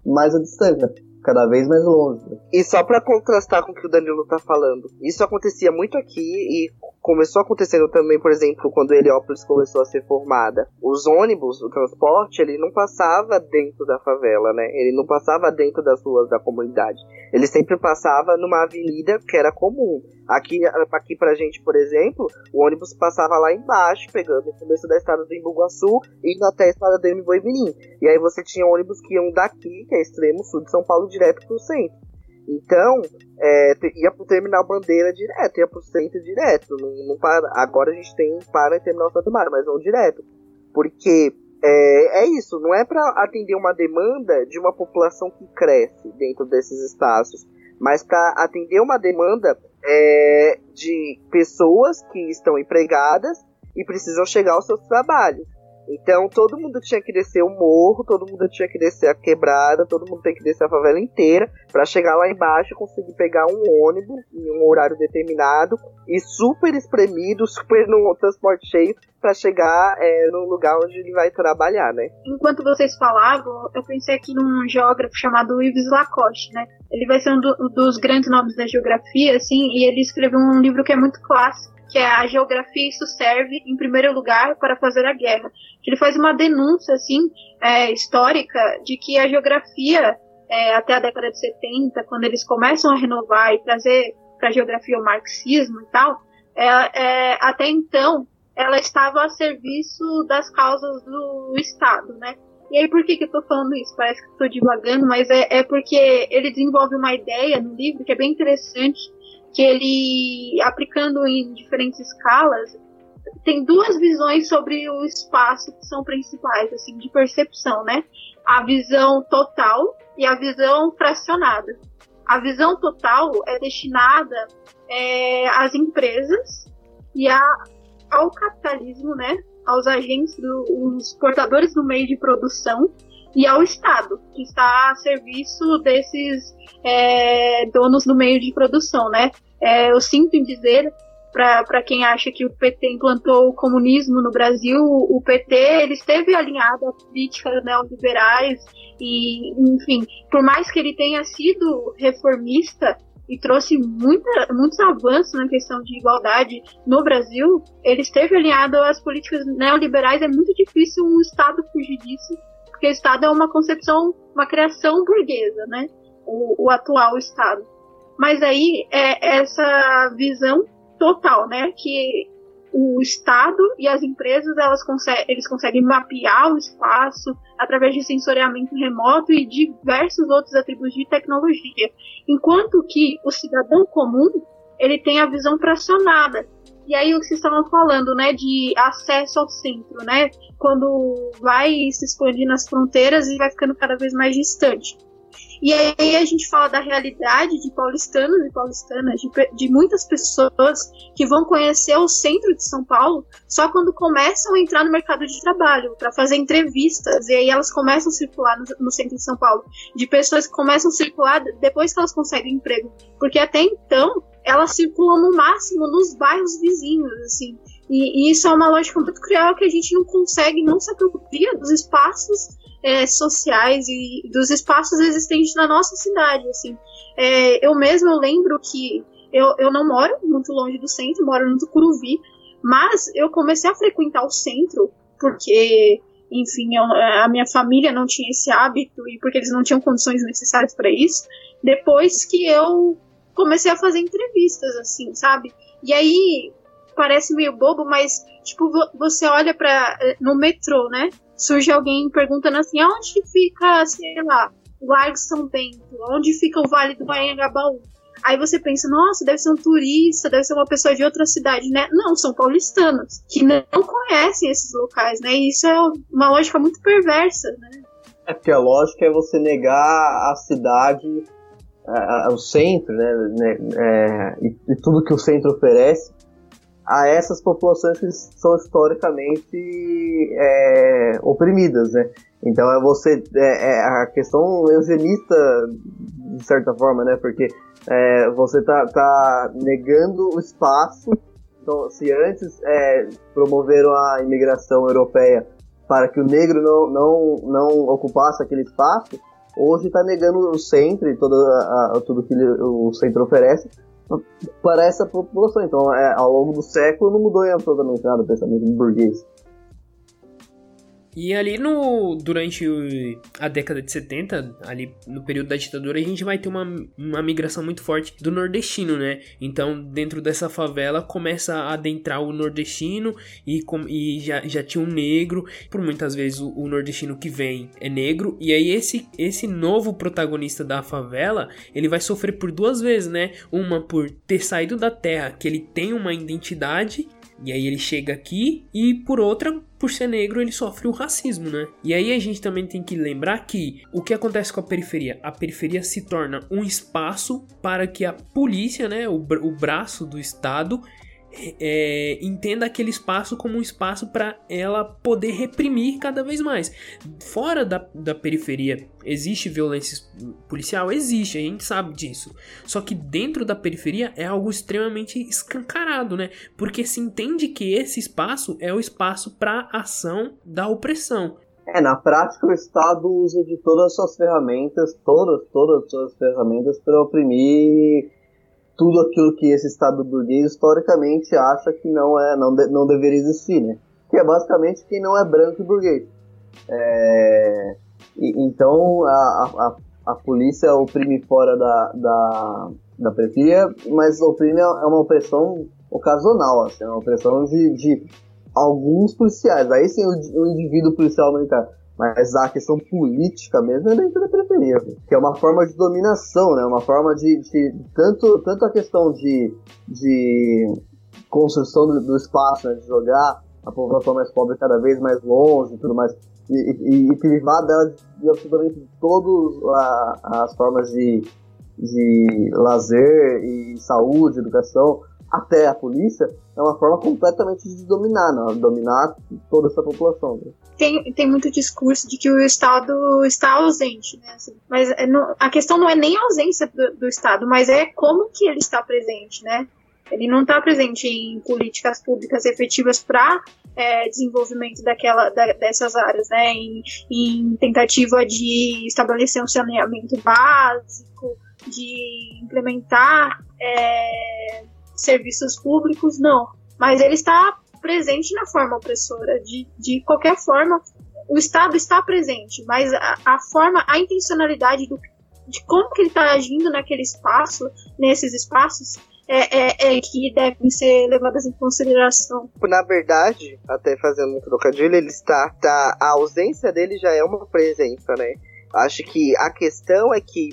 mais à distância. cada vez mais longe. E só para contrastar com o que o Danilo tá falando, isso acontecia muito aqui e começou acontecendo também, por exemplo, quando Heliópolis começou a ser formada. Os ônibus, o transporte, ele não passava dentro da favela, né? Ele não passava dentro das ruas da comunidade. Ele sempre passava numa avenida que era comum. Aqui, aqui pra gente, por exemplo, o ônibus passava lá embaixo, pegando o começo da estrada do Imbuguaçu, indo até a estrada do Mboimirim. E aí você tinha ônibus que iam daqui, que é extremo sul de São Paulo, direto pro centro. Então, é, ia pro terminal Bandeira direto, ia pro centro direto. Não, não para, agora a gente tem para em terminal Santo Mário, mas não direto. Porque é, é isso, não é para atender uma demanda de uma população que cresce dentro desses espaços, mas para atender uma demanda é, de pessoas que estão empregadas e precisam chegar aos seus trabalhos. Então todo mundo tinha que descer o morro, todo mundo tinha que descer a quebrada, todo mundo tem que descer a favela inteira para chegar lá embaixo conseguir pegar um ônibus em um horário determinado e super espremido, super no transporte cheio para chegar é, no lugar onde ele vai trabalhar, né? Enquanto vocês falavam, eu pensei aqui num geógrafo chamado Yves Lacoste, né? Ele vai ser um do, dos grandes nomes da geografia, assim, e ele escreveu um livro que é muito clássico que é a geografia isso serve em primeiro lugar para fazer a guerra. Ele faz uma denúncia assim é, histórica de que a geografia é, até a década de 70, quando eles começam a renovar e trazer para a geografia o marxismo e tal, é, é, até então ela estava a serviço das causas do Estado, né? E aí, por que, que eu estou falando isso? Parece que estou divagando, mas é, é porque ele desenvolve uma ideia no livro que é bem interessante, que ele, aplicando em diferentes escalas, tem duas visões sobre o espaço que são principais, assim, de percepção, né? A visão total e a visão fracionada. A visão total é destinada é, às empresas e a, ao capitalismo, né? Aos agentes, do, portadores do meio de produção e ao Estado, que está a serviço desses é, donos do meio de produção, né? É, eu sinto em dizer, para quem acha que o PT implantou o comunismo no Brasil, o PT ele esteve alinhado a políticas neoliberais e, enfim, por mais que ele tenha sido reformista, e trouxe muita, muitos avanços na questão de igualdade no Brasil, ele esteve alinhado às políticas neoliberais. É muito difícil um Estado fugir disso porque o Estado é uma concepção, uma criação burguesa, né? O, o atual Estado. Mas aí é essa visão total, né? Que o Estado e as empresas elas conseguem, eles conseguem mapear o espaço através de sensoriamento remoto e diversos outros atributos de tecnologia, enquanto que o cidadão comum ele tem a visão fracionada, e aí o que vocês estavam falando, né, de acesso ao centro, né, quando vai se expandindo as fronteiras e vai ficando cada vez mais distante. E aí a gente fala da realidade de paulistanos e paulistanas, de, de, muitas pessoas que vão conhecer o centro de São Paulo só quando começam a entrar no mercado de trabalho, para fazer entrevistas, e aí elas começam a circular no, no, centro de São Paulo, de pessoas que começam a circular depois que elas conseguem emprego, porque até então elas circulam no máximo nos bairros vizinhos, assim. E, e, isso é uma lógica muito cruel que a gente não consegue não se apropria dos espaços é, sociais e dos espaços existentes na nossa cidade, assim. É, eu mesmo eu lembro que eu, eu não moro muito longe do centro, moro no Tucuruvi, mas eu comecei a frequentar o centro porque, enfim, eu, a minha família não tinha esse hábito e porque eles não tinham condições necessárias para isso. Depois que eu comecei a fazer entrevistas, assim, sabe? E aí parece meio bobo, mas tipo você olha para eh, no metrô, né? Surge alguém perguntando assim, aonde fica, sei lá, o Largo São Bento? Onde fica o Vale do Anhangabaú? Aí você pensa, nossa, deve ser um turista, deve ser uma pessoa de outra cidade, né? Não, são paulistanos, que não conhecem esses locais, né? E isso é uma lógica muito perversa, né? É porque a lógica é você negar a cidade o centro, né, né é, e, e, tudo que o centro oferece a essas populações que são historicamente é, oprimidas, né? Então é você é, é, a questão eugenista de certa forma, né? Porque é, você tá, tá negando o espaço. Então, se antes é, promoveram a imigração europeia para que o negro não, não, não ocupasse aquele espaço, hoje está negando o centro e toda a, tudo que o centro oferece para essa população. Então, é, ao longo do século, não mudou absolutamente nada o pensamento burguês. E ali no durante a década de 70, ali no período da ditadura, a gente vai ter uma, uma migração muito forte do nordestino, né? Então, dentro dessa favela começa a adentrar o nordestino e, com, e já, já tinha um negro. Por muitas vezes o, o, nordestino que vem é negro. E aí esse, esse novo protagonista da favela, ele vai sofrer por duas vezes, né? Uma por ter saído da terra, que ele tem uma identidade e aí ele chega aqui e por outra, por ser negro, ele sofre o racismo, né? E aí a gente também tem que lembrar que o que acontece com a periferia? A periferia se torna um espaço para que a polícia, né, o, o braço do Estado, é, entenda aquele espaço como um espaço para ela poder reprimir cada vez mais. Fora da, da periferia, existe violência policial? Existe, a gente sabe disso. Só que dentro da periferia é algo extremamente escancarado, né? Porque se entende que esse espaço é o espaço para ação da opressão. É, na prática o Estado usa de todas as suas ferramentas, todas, todas as suas ferramentas para oprimir tudo aquilo que esse Estado burguês historicamente acha que não é não, de, não deveria existir, né? Que é basicamente quem não é branco e burguês. É, e, então a, a, a polícia oprime fora da, da, da periferia, mas oprime é uma opressão ocasional, assim, é uma opressão de, de alguns policiais. Aí sim o, o indivíduo policial militar mas a questão política mesmo é dentro da periferia, que é uma forma de dominação, né? Uma forma de, de tanto, tanto a questão de, de construção do, do espaço, né? de jogar a população mais pobre cada vez mais longe e tudo mais, e, e, e privar dela de, absolutamente todas as formas de, de lazer e saúde, educação, até a polícia, é uma forma completamente de dominar, né? dominar toda essa população. Né? Tem, tem muito discurso de que o Estado está ausente, né? Assim, mas é a questão não é nem a ausência do, do, Estado, mas é como que ele está presente, né? Ele não está presente em políticas públicas efetivas para é, desenvolvimento daquela, da, dessas áreas, né? Em, em tentativa de estabelecer um saneamento básico, de implementar é, serviços públicos, não. Mas ele está presente na forma opressora. De, de qualquer forma, o Estado está presente, mas a, a forma, a intencionalidade do, de como que ele está agindo naquele espaço, nesses espaços, é, é, é, que devem ser levadas em consideração. Na verdade, até fazendo um trocadilho, ele está, tá, a ausência dele já é uma presença, né? Acho que a questão é que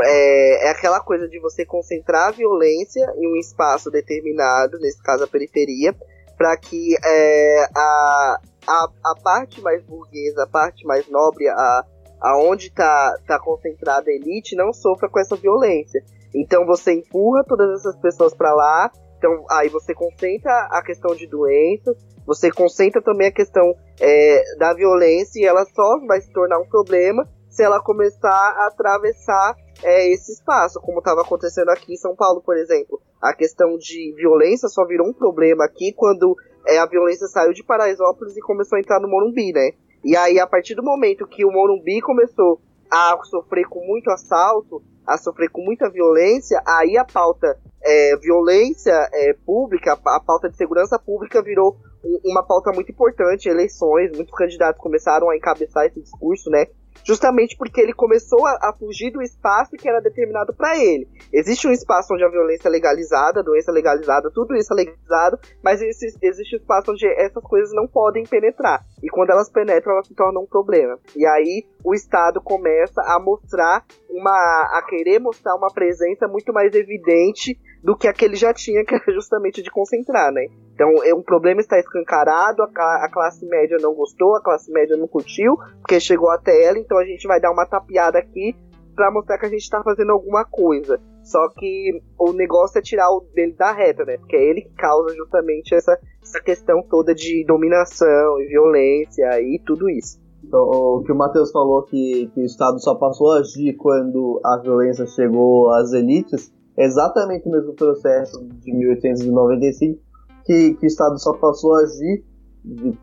é, é, aquela coisa de você concentrar a violência em um espaço determinado, nesse caso a periferia, para que é, a, a, a parte mais burguesa, a parte mais nobre, a, aonde está tá concentrada a elite, não sofra com essa violência. Então você empurra todas essas pessoas para lá, então aí você concentra a questão de doenças, você concentra também a questão é, da violência e ela só vai se tornar um problema se ela começar a atravessar é, esse espaço, como estava acontecendo aqui em São Paulo, por exemplo. A questão de violência só virou um problema aqui quando é, a violência saiu de Paraisópolis e começou a entrar no Morumbi, né? E aí, a partir do momento que o Morumbi começou a sofrer com muito assalto, a sofrer com muita violência, aí a pauta é, violência é, pública, a pauta de segurança pública virou uma pauta muito importante, eleições, muitos candidatos começaram a encabeçar esse discurso, né? Justamente porque ele começou a, a fugir do espaço que era determinado para ele. Existe um espaço onde a violência é legalizada, a doença é legalizada, tudo isso é legalizado, mas existe, existe um espaço onde essas coisas não podem penetrar. E quando elas penetram, elas se tornam um problema. E aí o Estado começa a mostrar uma. a querer mostrar uma presença muito mais evidente do que aquele já tinha, que era justamente de concentrar, né? Então, é, um problema está escancarado, a, classe média não gostou, a classe média não curtiu, porque chegou até ela, então a gente vai dar uma tapeada aqui para mostrar que a gente está fazendo alguma coisa. Só que o negócio é tirar o dele da reta, né? Porque é ele que causa justamente essa, essa questão toda de dominação e violência e tudo isso. Então, o que o Matheus falou que, que o Estado só passou a agir quando a violência chegou às elites, é exatamente o mesmo processo de 1895 que, que o Estado só passou a agir,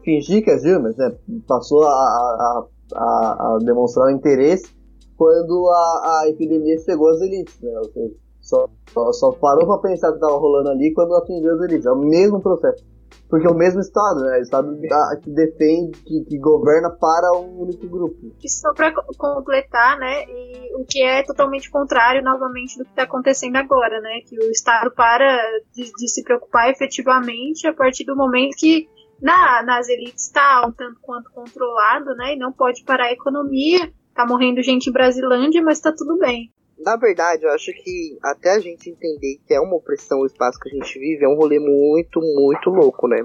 fingir que agiu, mas né, passou a, a, a, a demonstrar o interesse quando a, a epidemia chegou às elites, né? Ou seja, só, só, só parou pra pensar que estava rolando ali quando atingiu as elites. É o mesmo processo. Porque é o mesmo Estado, né? O Estado que defende, que, que governa para um único grupo. E só para completar, né? E o que é totalmente contrário, novamente, do que está acontecendo agora, né? Que o Estado para de, de, se preocupar efetivamente a partir do momento que na, nas elites está um tanto quanto controlado, né? E não pode parar a economia. Tá morrendo gente em Brasilândia, mas tá tudo bem na verdade, eu acho que até a gente entender que é uma opressão o espaço que a gente vive é um rolê muito, muito louco, né?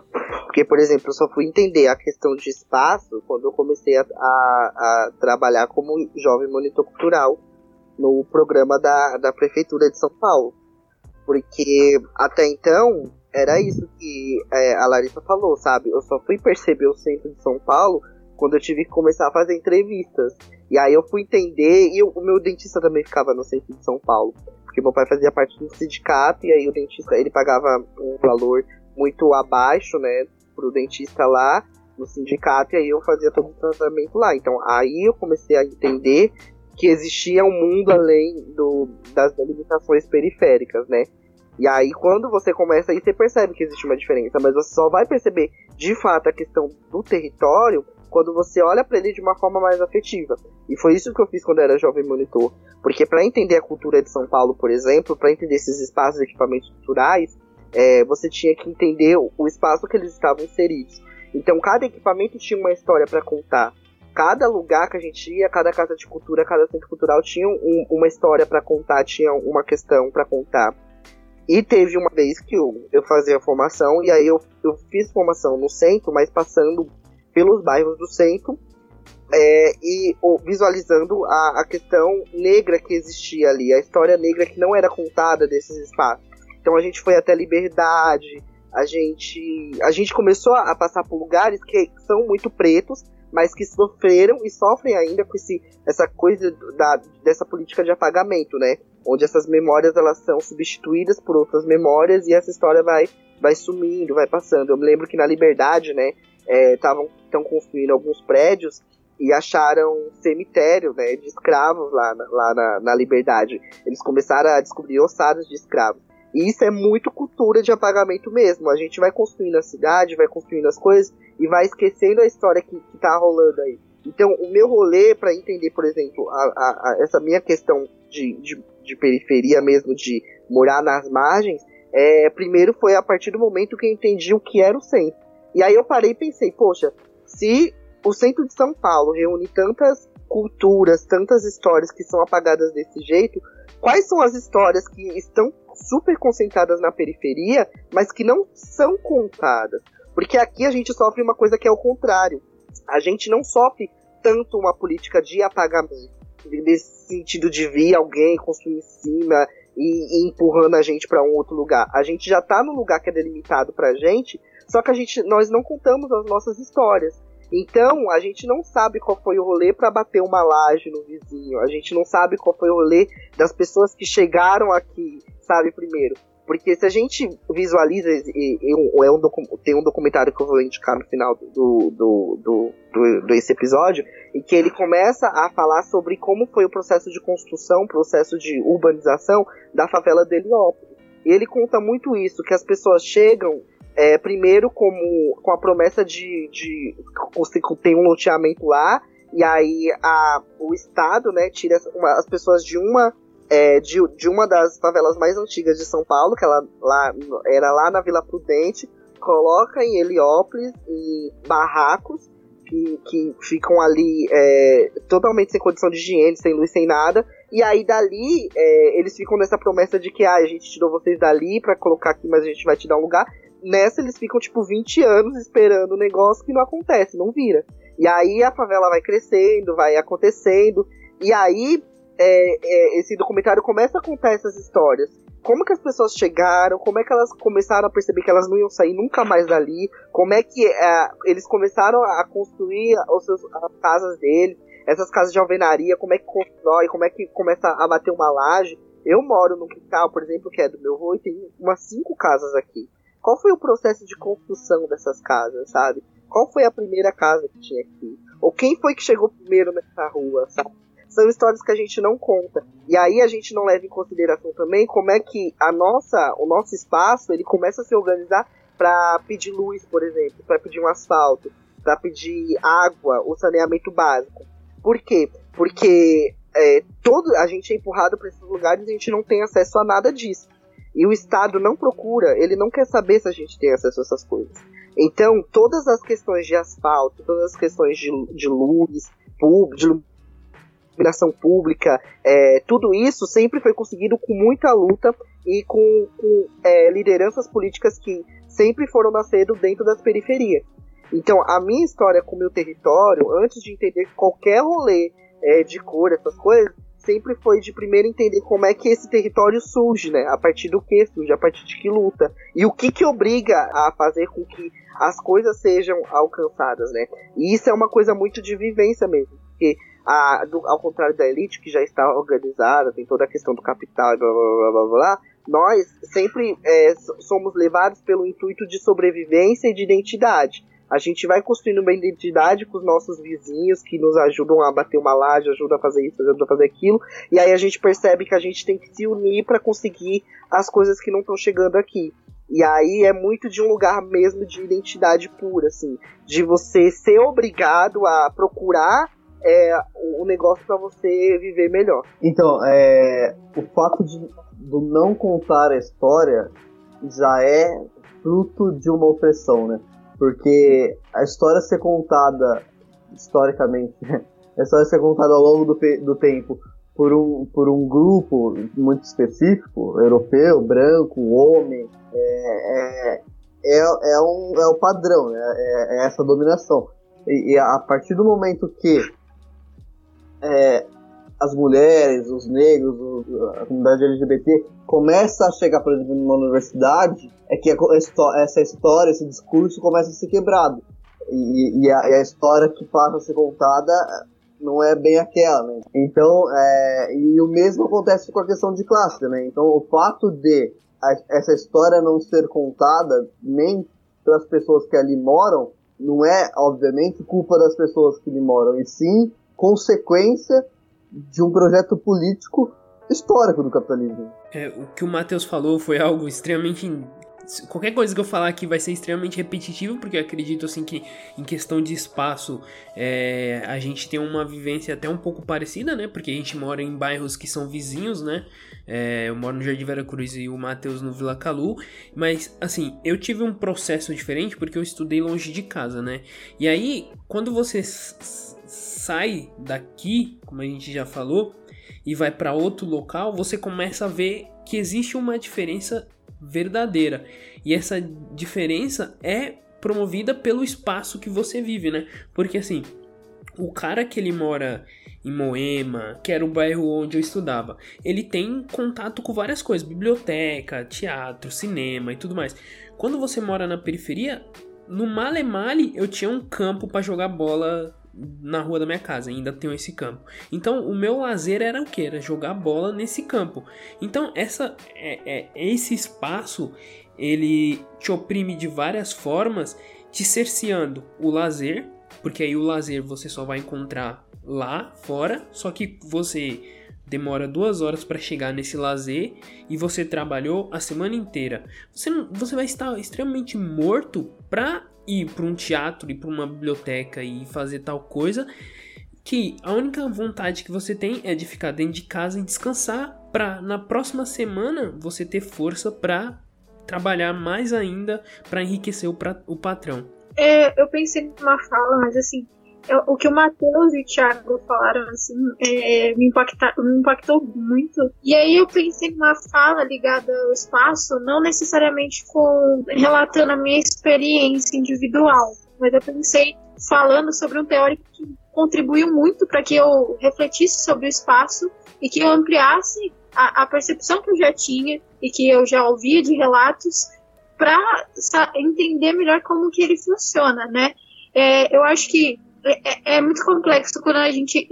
Porque, por exemplo, eu só fui entender a questão de espaço quando eu comecei a, a, a trabalhar como jovem monitor cultural no programa da, da Prefeitura de São Paulo. Porque até então era isso que é, a Larissa falou, sabe? Eu só fui perceber o centro de São Paulo quando eu tive que começar a fazer entrevistas. E aí eu fui entender, e o meu dentista também ficava no centro de São Paulo. Porque meu pai fazia parte do sindicato, e aí o dentista, ele pagava um valor muito abaixo, né, pro dentista lá, no sindicato, e aí eu fazia todo o tratamento lá. Então aí eu comecei a entender que existia um mundo além do, das limitações periféricas, né? E aí, quando você começa aí, você percebe que existe uma diferença, mas você só vai perceber de fato a questão do território quando você olha para ele de uma forma mais afetiva. E foi isso que eu fiz quando eu era jovem monitor. Porque para entender a cultura de São Paulo, por exemplo, para entender esses espaços de equipamentos culturais, é, você tinha que entender o espaço que eles estavam inseridos. Então cada equipamento tinha uma história para contar. Cada lugar que a gente ia, cada casa de cultura, cada centro cultural tinha um, uma história para contar, tinha uma questão para contar. E teve uma vez que eu, eu fazia formação, e aí eu, eu fiz formação no centro, mas passando pelos bairros do centro é, e visualizando a, a, questão negra que existia ali, a história negra que não era contada desses espaços. Então a gente foi até Liberdade, a gente, a gente começou a, a passar por lugares que são muito pretos, mas que sofreram e sofrem ainda com esse, essa coisa da, dessa política de apagamento, né? Onde essas memórias elas são substituídas por outras memórias e essa história vai, vai sumindo, vai passando. Eu me lembro que na Liberdade, né? Estavam é, estão construindo alguns prédios e acharam um cemitério né, de escravos lá, na, lá na, na Liberdade. Eles começaram a descobrir ossadas de escravos. E isso é muito cultura de apagamento mesmo. A gente vai construindo a cidade, vai construindo as coisas e vai esquecendo a história que, que tá rolando aí. Então, o meu rolê para entender, por exemplo, a, a, a, essa minha questão de, de, de, periferia mesmo, de morar nas margens, é, primeiro foi a partir do momento que eu entendi o que era o centro. E aí eu parei e pensei, poxa, se o centro de São Paulo reúne tantas culturas, tantas histórias que são apagadas desse jeito, quais são as histórias que estão super concentradas na periferia, mas que não são contadas? Porque aqui a gente sofre uma coisa que é o contrário. A gente não sofre tanto uma política de apagamento, nesse sentido de vir alguém construir em cima e, e empurrando a gente para um outro lugar. A gente já tá no lugar que é delimitado pra gente, só que a gente, nós não contamos as nossas histórias. Então, a gente não sabe qual foi o rolê para bater uma laje no vizinho. A gente não sabe qual foi o rolê das pessoas que chegaram aqui, sabe, primeiro. Porque se a gente visualiza, e, e, é um tem um documentário que eu vou indicar no final do, do, do, do, desse episódio, em que ele começa a falar sobre como foi o processo de construção, processo de urbanização da favela de Heliópolis. E ele conta muito isso, que as pessoas chegam é, primeiro como com a promessa de, de ter um loteamento lá e aí a, o Estado né, tira uma, as pessoas de uma é, de, de uma das favelas mais antigas de São Paulo, que ela lá, era lá na Vila Prudente, coloca em Heliópolis em barracos que, que ficam ali é, totalmente sem condição de higiene, sem luz, sem nada. E aí dali é, eles ficam nessa promessa de que ah, a gente tirou vocês dali para colocar aqui, mas a gente vai te dar um lugar nessa eles ficam, tipo, 20 anos esperando o um negócio que não acontece, não vira. E aí a favela vai crescendo, vai acontecendo, e aí é, é, esse documentário começa a contar essas histórias. Como que as pessoas chegaram, como é que elas começaram a perceber que elas não iam sair nunca mais dali, como é que é, eles começaram a construir os seus, as casas deles, essas casas de alvenaria, como é que constrói, como é que começa a bater uma laje. Eu moro num quintal, por exemplo, que é do meu avô, e tem umas cinco casas aqui. Qual foi o processo de construção dessas casas, sabe? Qual foi a primeira casa que tinha aqui? Ou quem foi que chegou primeiro nessa rua, sabe? são histórias que a gente não conta. E aí a gente não leva em consideração também como é que a nossa, o nosso espaço, ele começa a se organizar para pedir luz, por exemplo, para pedir um asfalto, para pedir água, o saneamento básico. Por quê? Porque é, todo, a gente é empurrado para esses lugares e a gente não tem acesso a nada disso. E o Estado não procura, ele não quer saber se a gente tem acesso a essas coisas. Então, todas as questões de asfalto, todas as questões de, de luz, de iluminação pública, é, tudo isso sempre foi conseguido com muita luta e com, com é, lideranças políticas que sempre foram nascendo dentro das periferias. Então, a minha história com o meu território, antes de entender qualquer rolê é, de cor, essas coisas, sempre foi de primeiro entender como é que esse território surge, né? A partir do que surge, a partir de que luta. E o que que obriga a fazer com que as coisas sejam alcançadas, né? E isso é uma coisa muito de vivência mesmo. Porque a, do, ao contrário da elite, que já está organizada, tem toda a questão do capital e blá blá blá blá blá, nós sempre é, somos levados pelo intuito de sobrevivência e de identidade. A gente vai construindo uma identidade com os nossos vizinhos que nos ajudam a bater uma laje, ajudam a fazer isso, ajudam a fazer aquilo. E aí a gente percebe que a gente tem que se unir para conseguir as coisas que não estão chegando aqui. E aí é muito de um lugar mesmo de identidade pura, assim, de você ser obrigado a procurar é, o negócio para você viver melhor. Então, é, o fato de do não contar a história já é fruto de uma opressão, né? Porque a história ser contada historicamente, a história ser contada ao longo do, do tempo por um, por um grupo muito específico, europeu, branco, homem, é, é, é, é, um, é o padrão, né? é, é essa dominação. E, e, a partir do momento que é, as mulheres, os negros, a comunidade LGBT começa a chegar, por exemplo, numa universidade, é que essa história, esse discurso começa a ser quebrado. E, e, a, e a, história que passa a ser contada não é bem aquela, né? Então, é, e o mesmo acontece com a questão de classe, né? Então, o fato de a, essa história não ser contada nem pelas pessoas que ali moram, não é, obviamente, culpa das pessoas que ali moram, e sim consequência de um projeto político histórico do capitalismo. É, o que o Matheus falou foi algo extremamente qualquer coisa que eu falar aqui vai ser extremamente repetitivo, porque acredito assim que em questão de espaço é, a gente tem uma vivência até um pouco parecida, né? Porque a gente mora em bairros que são vizinhos, né? É, eu moro no Jardim Vera Cruz e o Matheus no Vila Calu, mas assim, eu tive um processo diferente porque eu estudei longe de casa, né? E aí, quando você sai daqui, como a gente já falou, e vai para outro local, você começa a ver que existe uma diferença verdadeira. E essa diferença é promovida pelo espaço que você vive, né? Porque assim, o cara que ele mora em Moema, que era o bairro onde eu estudava, ele tem contato com várias coisas, biblioteca, teatro, cinema e tudo mais. Quando você mora na periferia, no Male Male eu tinha um campo para jogar bola na rua da minha casa, ainda tenho esse campo. Então, o meu lazer era o que? Era jogar bola nesse campo. Então, essa é, é, esse espaço ele te oprime de várias formas, te cerceando o lazer, porque aí o lazer você só vai encontrar lá fora, só que você demora duas horas para chegar nesse lazer e você trabalhou a semana inteira. Você, você vai estar extremamente morto para ir para um teatro, ir para uma biblioteca e fazer tal coisa, que a única vontade que você tem é de ficar dentro de casa e descansar para na próxima semana você ter força para trabalhar mais ainda para enriquecer o, pra, o patrão. É, eu pensei numa fala, mas assim, eu, o que o Matheus e o Thiago falaram, assim, é, me, impacta, me impactou muito. E aí eu pensei numa fala ligada ao espaço, não necessariamente com relatando a minha experiência individual, mas eu pensei falando sobre um teórico que contribuiu muito para que eu refletisse sobre o espaço e que eu ampliasse a, a percepção que eu já tinha e que eu já ouvia de relatos para entender melhor como que ele funciona, né? É, eu acho que é, é, muito complexo quando a gente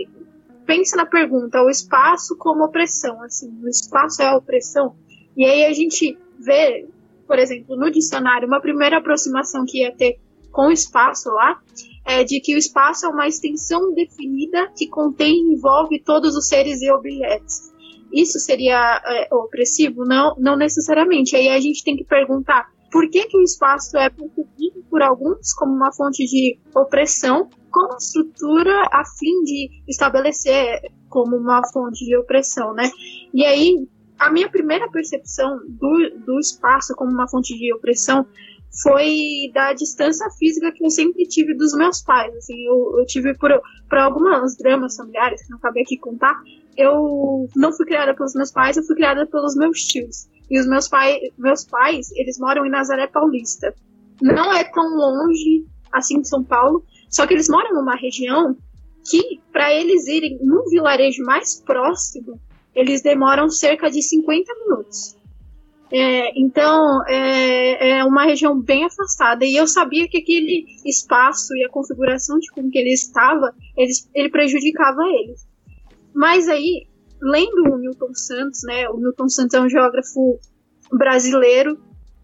pensa na pergunta, o espaço como opressão, assim, o espaço é a opressão. E aí a gente vê, por exemplo, no dicionário, uma primeira aproximação que ia ter com o espaço lá, é de que o espaço é uma extensão definida que contém e envolve todos os seres e objetos. Isso seria é, opressivo? Não, não necessariamente. Aí a gente tem que perguntar por que, que o espaço é percebido por alguns como uma fonte de opressão, como estrutura a fim de estabelecer como uma fonte de opressão, né? E aí, a minha primeira percepção do, do espaço como uma fonte de opressão foi da distância física que eu sempre tive dos meus pais. Assim, eu, eu tive por, por algumas dramas familiares, que não cabe aqui contar, eu não fui criada pelos meus pais, eu fui criada pelos meus tios. E os meus, pai, meus pais, eles moram em Nazaré Paulista. Não é tão longe assim de São Paulo, só que eles moram numa região que, para eles irem num vilarejo mais próximo, eles demoram cerca de 50 minutos. É, então, é, é, uma região bem afastada. E eu sabia que aquele espaço e a configuração de como que ele estava, eles, ele prejudicava eles. Mas aí, lendo o Milton Santos, né? O Milton Santos é um geógrafo brasileiro,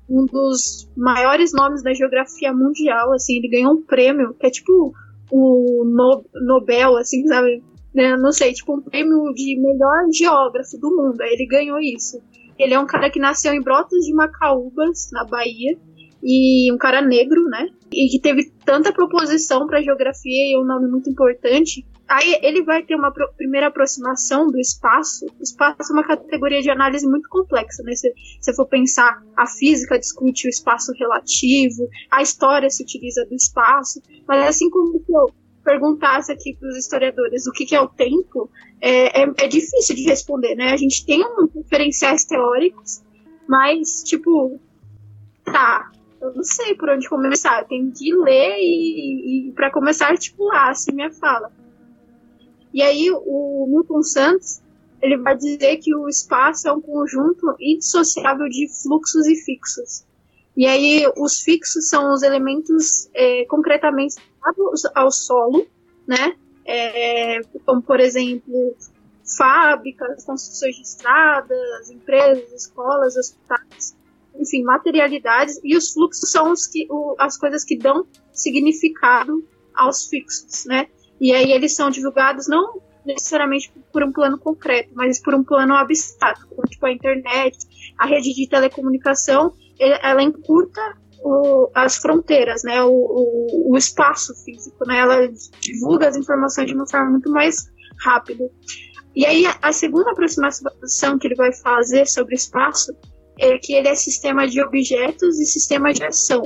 um dos maiores nomes da geografia mundial, assim, ele ganhou um prêmio, que é tipo o no Nobel, assim, sabe? Né, não sei, tipo um prêmio de melhor geógrafo do mundo. Aí ele ganhou isso. Ele é um cara que nasceu em Brotas de Macaúbas, na Bahia, e um cara negro, né? E que teve tanta proposição para geografia e é um nome muito importante. Aí ele vai ter uma pro primeira aproximação do espaço. O espaço é uma categoria de análise muito complexa, né? Se você for pensar, a física discute o espaço relativo, a história se utiliza do espaço, mas assim como eu perguntasse aqui para os historiadores o que, que, é o tempo, é, é, é, difícil de responder, né? A gente tem um referenciais teóricos, mas, tipo, tá, eu não sei por onde começar. Eu tenho que ler e, e para começar a articular assim minha fala. E aí o Milton Santos ele vai dizer que o espaço é um conjunto indissociável de fluxos e fixos. E aí os fixos são os elementos é, concretamente ao solo, né? É, como por exemplo fábricas, construções de estradas, empresas, escolas, hospitais, enfim, materialidades. E os fluxos são os que, o, as coisas que dão significado aos fixos, né? E aí eles são divulgados não necessariamente por um plano concreto, mas por um plano abstrato, como tipo a internet, a rede de telecomunicação ela encurta o, as fronteiras, né, o, o, o, espaço físico, né, ela divulga as informações de uma forma muito mais rápida. E aí a segunda aproximação que ele vai fazer sobre espaço é que ele é sistema de objetos e sistema de ação.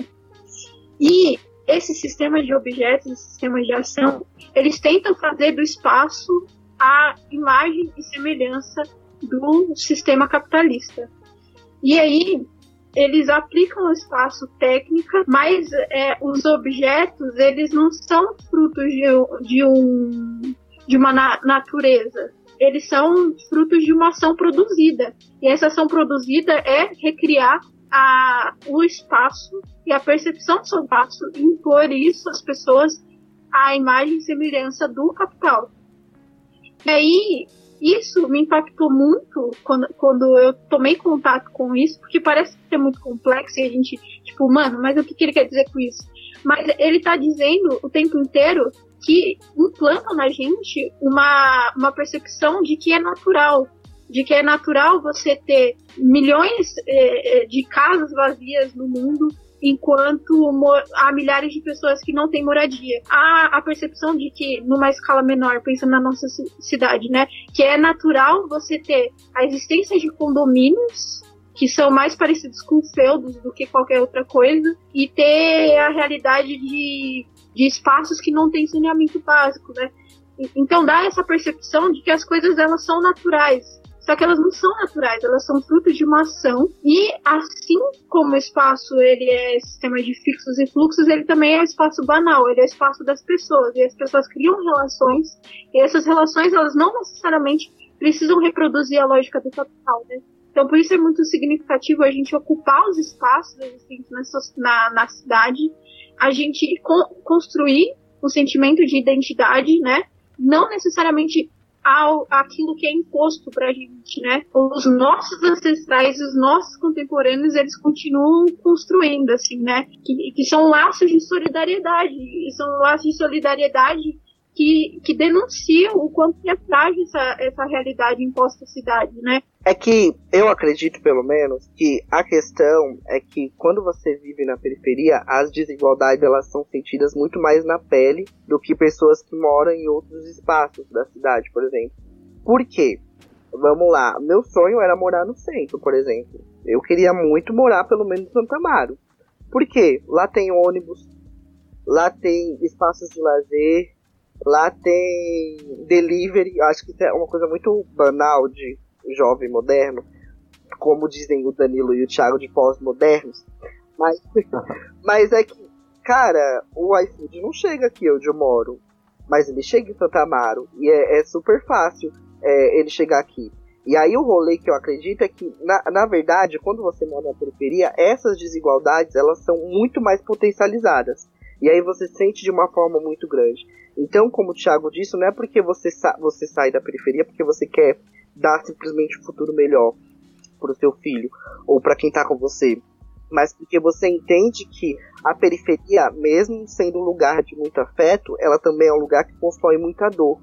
E esse sistema de objetos e sistema de ação, eles tentam fazer do espaço a imagem e semelhança do sistema capitalista. E aí, eles aplicam o espaço técnica, mas é, os objetos eles não são frutos de, de, um, de uma na natureza. Eles são frutos de uma ação produzida. E essa ação produzida é recriar a, o espaço e a percepção do seu espaço e impor isso às pessoas a imagem e semelhança do capital. E aí, isso me impactou muito quando, quando eu tomei contato com isso, porque parece ser muito complexo e a gente, tipo, mano, mas o que, ele quer dizer com isso? Mas ele tá dizendo o tempo inteiro que implantam na gente uma, uma percepção de que é natural, de que é natural você ter milhões eh, de casas vazias no mundo, enquanto há milhares de pessoas que não têm moradia. Há a percepção de que, numa escala menor, pensando na nossa cidade, né, que é natural você ter a existência de condomínios que são mais parecidos com feudos do que qualquer outra coisa, e ter a realidade de, de espaços que não têm saneamento básico, né? Então dá essa percepção de que as coisas elas são naturais, só que elas não são naturais, elas são fruto de uma ação. E assim como o espaço ele é sistema de fixos e fluxos, ele também é um espaço banal, ele é o espaço das pessoas. E as pessoas criam relações, e essas relações elas não necessariamente precisam reproduzir a lógica do capital, né? Então, por isso é muito significativo a gente ocupar os espaços existentes na, na cidade, a gente construir um sentimento de identidade, né? Não necessariamente ao aquilo que é imposto pra gente, né? Os nossos ancestrais, os nossos contemporâneos, eles continuam construindo, assim, né? Que, que são laços de solidariedade, são laços de solidariedade que, que denunciam o quanto é frágil essa, essa realidade imposta à cidade, né? É que eu acredito, pelo menos, que a questão é que quando você vive na periferia, as desigualdades elas são sentidas muito mais na pele do que pessoas que moram em outros espaços da cidade, por exemplo. Por quê? Vamos lá, meu sonho era morar no centro, por exemplo. Eu queria muito morar pelo menos em Santa Amaro. Por quê? Lá tem ônibus, lá tem espaços de lazer, Lá tem delivery, acho que é uma coisa muito banal de jovem moderno, como dizem o Danilo e o Thiago de pós-modernos. Mas, mas é que, cara, o iFood não chega aqui onde eu moro, mas ele chega em Santa Amaro e é, é super fácil é, ele chegar aqui. E aí o rolê que eu acredito é que, na, na verdade, quando você mora na periferia, essas desigualdades elas são muito mais potencializadas. E aí você sente de uma forma muito grande. Então, como o Thiago disse, não é porque você, sa você sai da periferia porque você quer dar simplesmente um futuro melhor para o seu filho ou para quem está com você, mas porque você entende que a periferia, mesmo sendo um lugar de muito afeto, ela também é um lugar que constrói muita dor,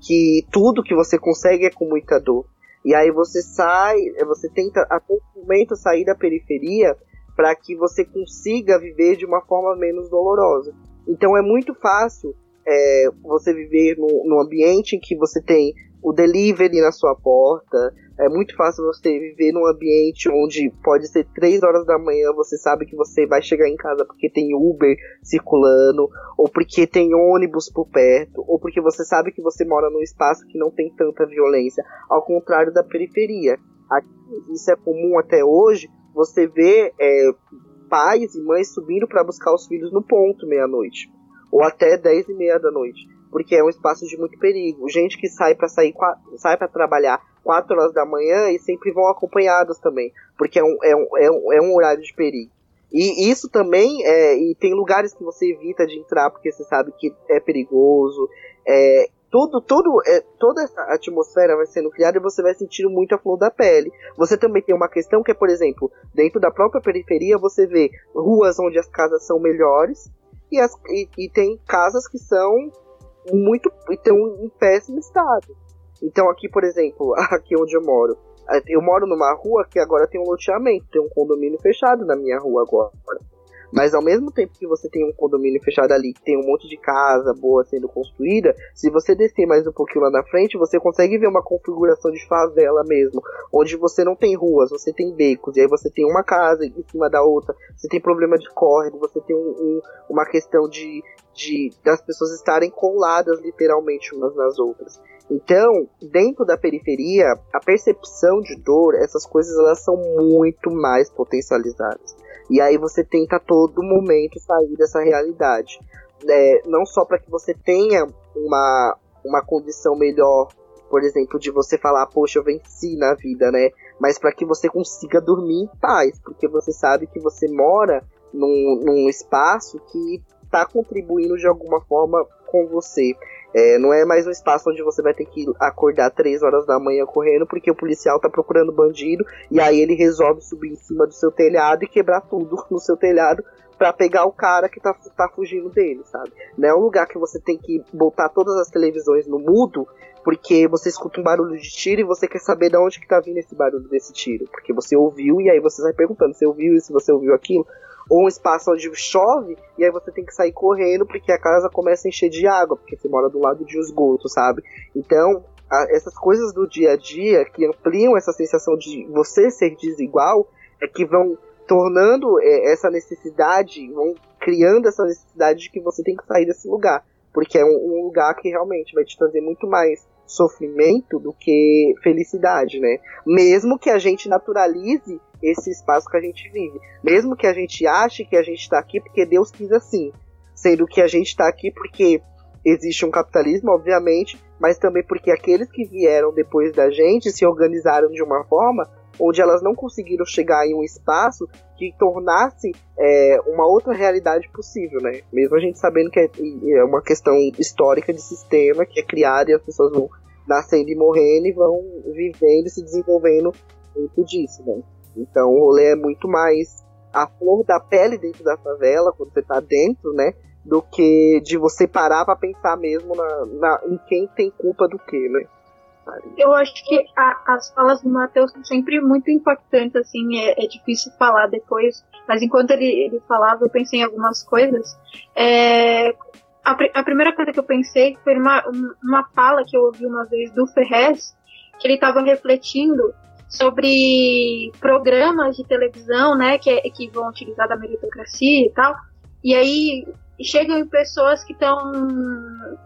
que tudo que você consegue é com muita dor. E aí você sai, você tenta a todo momento sair da periferia para que você consiga viver de uma forma menos dolorosa. Então é muito fácil é, você viver num, ambiente em que você tem o delivery na sua porta. É muito fácil você viver num ambiente onde pode ser 3 horas da manhã, você sabe que você vai chegar em casa porque tem Uber circulando, ou porque tem ônibus por perto, ou porque você sabe que você mora num espaço que não tem tanta violência, ao contrário da periferia. Aqui, isso é comum até hoje, você vê é, pais e mães subindo para buscar os filhos no ponto meia-noite, ou até dez e meia da noite, porque é um espaço de muito perigo. Gente que sai para sair, sai para trabalhar 4 horas da manhã e sempre vão acompanhados também, porque é um, é um, é um, é um horário de perigo. E isso também, é, e tem lugares que você evita de entrar porque você sabe que é perigoso. É, tudo, tudo, é, toda essa atmosfera vai sendo criada e você vai sentindo muito a flor da pele. Você também tem uma questão que é, por exemplo, dentro da própria periferia você vê ruas onde as casas são melhores e, as, e, e tem casas que são muito estão em péssimo estado. Então aqui, por exemplo, aqui onde eu moro, é, eu moro numa rua que agora tem um loteamento, tem um condomínio fechado na minha rua agora. Mas ao mesmo tempo que você tem um condomínio fechado ali, que tem um monte de casa boa sendo construída, se você descer mais um pouquinho lá na frente, você consegue ver uma configuração de favela mesmo, onde você não tem ruas, você tem becos, e aí você tem uma casa em cima da outra, você tem problema de córrego, você tem um, um, uma questão de, de das pessoas estarem coladas literalmente umas nas outras. Então, dentro da periferia, a percepção de dor, essas coisas elas são muito mais potencializadas. E aí você tenta a todo momento sair dessa realidade. É, não só para que você tenha uma, uma condição melhor, por exemplo, de você falar, poxa, eu venci na vida, né? Mas para que você consiga dormir em paz, porque você sabe que você mora num, num espaço que está contribuindo de alguma forma com você. É, não é mais um espaço onde você vai ter que acordar três horas da manhã correndo porque o policial tá procurando bandido e aí ele resolve subir em cima do seu telhado e quebrar tudo no seu telhado para pegar o cara que tá, tá fugindo dele, sabe? Não é um lugar que você tem que botar todas as televisões no mudo porque você escuta um barulho de tiro e você quer saber de onde que tá vindo esse barulho desse tiro, porque você ouviu e aí você vai perguntando, você ouviu isso, você ouviu aquilo? Ou um espaço onde chove e aí você tem que sair correndo porque a casa começa a encher de água, porque você mora do lado de esgoto, sabe? Então, a, essas coisas do dia a dia que ampliam essa sensação de você ser desigual é que vão tornando é, essa necessidade, vão criando essa necessidade de que você tem que sair desse lugar, porque é um, um lugar que realmente vai te trazer muito mais sofrimento do que felicidade, né? Mesmo que a gente naturalize esse espaço que a gente vive. Mesmo que a gente ache que a gente está aqui porque Deus quis assim. Sendo que a gente está aqui porque existe um capitalismo, obviamente, mas também porque aqueles que vieram depois da gente se organizaram de uma forma onde elas não conseguiram chegar em um espaço que tornasse é, uma outra realidade possível, né? Mesmo a gente sabendo que é, é uma questão histórica de sistema que é criada e as pessoas vão nascendo e morrendo e vão vivendo e se desenvolvendo muito disso, né? Então o rolê é muito mais a flor da pele dentro da favela, quando você tá dentro, né? Do que de você parar pra pensar mesmo na, na em quem tem culpa do que, né? Eu acho que a, as falas do Matheus são sempre muito impactantes, assim, é, é, difícil falar depois, mas enquanto ele, ele falava, eu pensei em algumas coisas. É, a, a, primeira coisa que eu pensei foi uma, uma fala que eu ouvi uma vez do Ferrez, que ele estava refletindo sobre programas de televisão, né, que, que vão utilizar da meritocracia e tal, e aí chegam pessoas que estão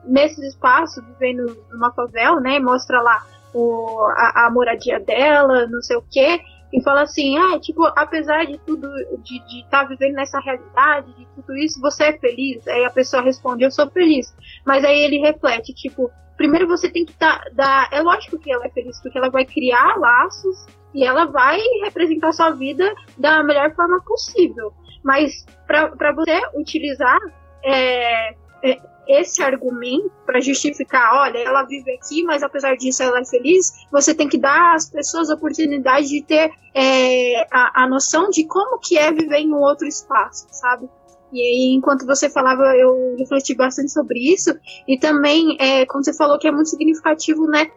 nesses espaços, vivendo numa favela, né? Mostra lá o, a, a moradia dela, não sei o quê, e fala assim, ah, tipo, apesar de tudo, de estar tá vivendo nessa realidade, de tudo isso, você é feliz? Aí a pessoa responde, eu sou feliz. Mas aí ele reflete, tipo, primeiro você tem que dar, dar é lógico que ela é feliz, porque ela vai criar laços e ela vai representar sua vida da melhor forma possível. Mas para você utilizar é, é, esse argumento para justificar, olha, ela vive aqui, mas apesar disso ela é feliz, você tem que dar às pessoas a oportunidade de ter é, a, a noção de como que é viver em um outro espaço, sabe? E aí, enquanto você falava, eu refleti bastante sobre isso. E também, é, quando você falou que é muito significativo, né?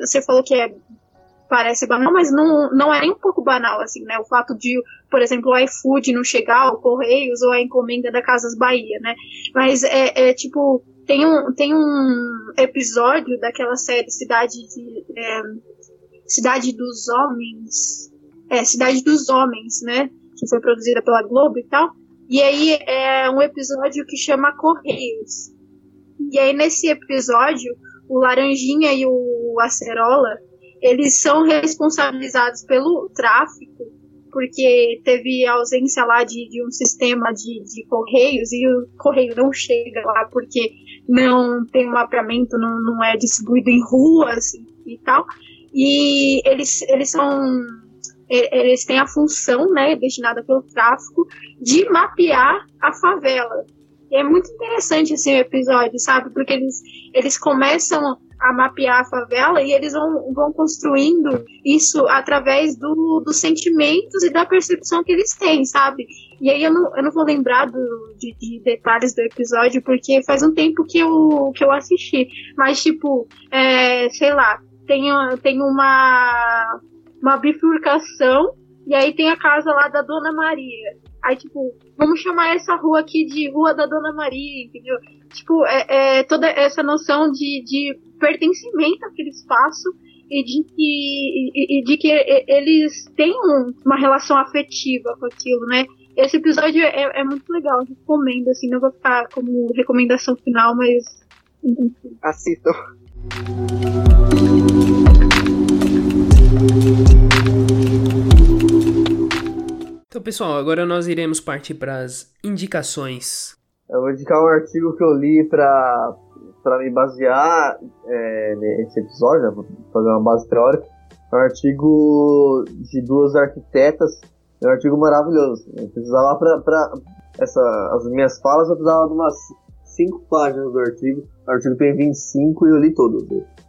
Você falou que é parece banal, mas não, não é nem um pouco banal, assim, né? O fato de, por exemplo, o iFood não chegar, o Correios ou a encomenda da Casas Bahia, né? Mas é, é tipo, tem um, tem um episódio daquela série Cidade de. É, Cidade dos Homens. É, Cidade dos Homens, né? Que foi produzida pela Globo e tal. E aí é um episódio que chama Correios. E aí nesse episódio, o Laranjinha e o Acerola eles são responsabilizados pelo tráfico, porque teve ausência lá de, de um sistema de, de, correios e o correio não chega lá porque não tem mapeamento, não, não é distribuído em ruas e tal. E eles, eles são. Eles têm a função, né, destinada pelo tráfico, de mapear a favela. E é muito interessante esse episódio, sabe? Porque eles, eles começam a mapear a favela e eles vão, vão construindo isso através do, dos sentimentos e da percepção que eles têm, sabe? E aí eu não, eu não vou lembrar do, de, de, detalhes do episódio porque faz um tempo que eu, que eu assisti. Mas, tipo, é, sei lá, tem, tem uma, uma bifurcação e aí tem a casa lá da Dona Maria. Aí, tipo, vamos chamar essa rua aqui de Rua da Dona Maria, entendeu? Tipo, é, é toda essa noção de, de pertencimento àquele espaço e de que, e, e de que eles têm uma relação afetiva com aquilo, né? Esse episódio é, é muito legal, recomendo, assim, não vou ficar como recomendação final, mas. Assistam. Então, pessoal, agora nós iremos partir para as indicações. Eu vou indicar um artigo que eu li para para me basear é, nesse episódio, né, vou fazer uma base teórica, é um artigo de duas arquitetas, é um artigo maravilhoso. Eu precisava para essa as minhas falas eu precisava de umas 5 páginas do artigo. O artigo tem 25 e eu li todos,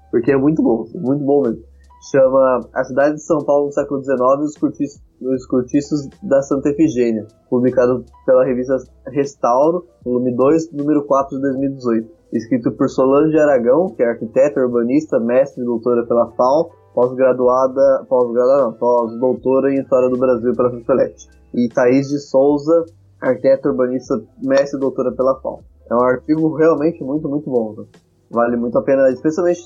porque é muito bom, muito bom mesmo. Chama A Cidade de São Paulo no século XIX e os cortiços, os cortiços da Santa Efigênia, publicado pela revista Restauro, volume 2, número 4 de 2018 escrito por Solange Aragão, que é arquiteta, urbanista, mestre e doutora pela FAO, pós-graduada, pós-graduada pós-doutora em História do Brasil pela FUFELET. E Thaís de Souza, arquiteta, urbanista, mestre e doutora pela FAO. É um artigo realmente muito, muito bom. Né? Vale muito a pena, especialmente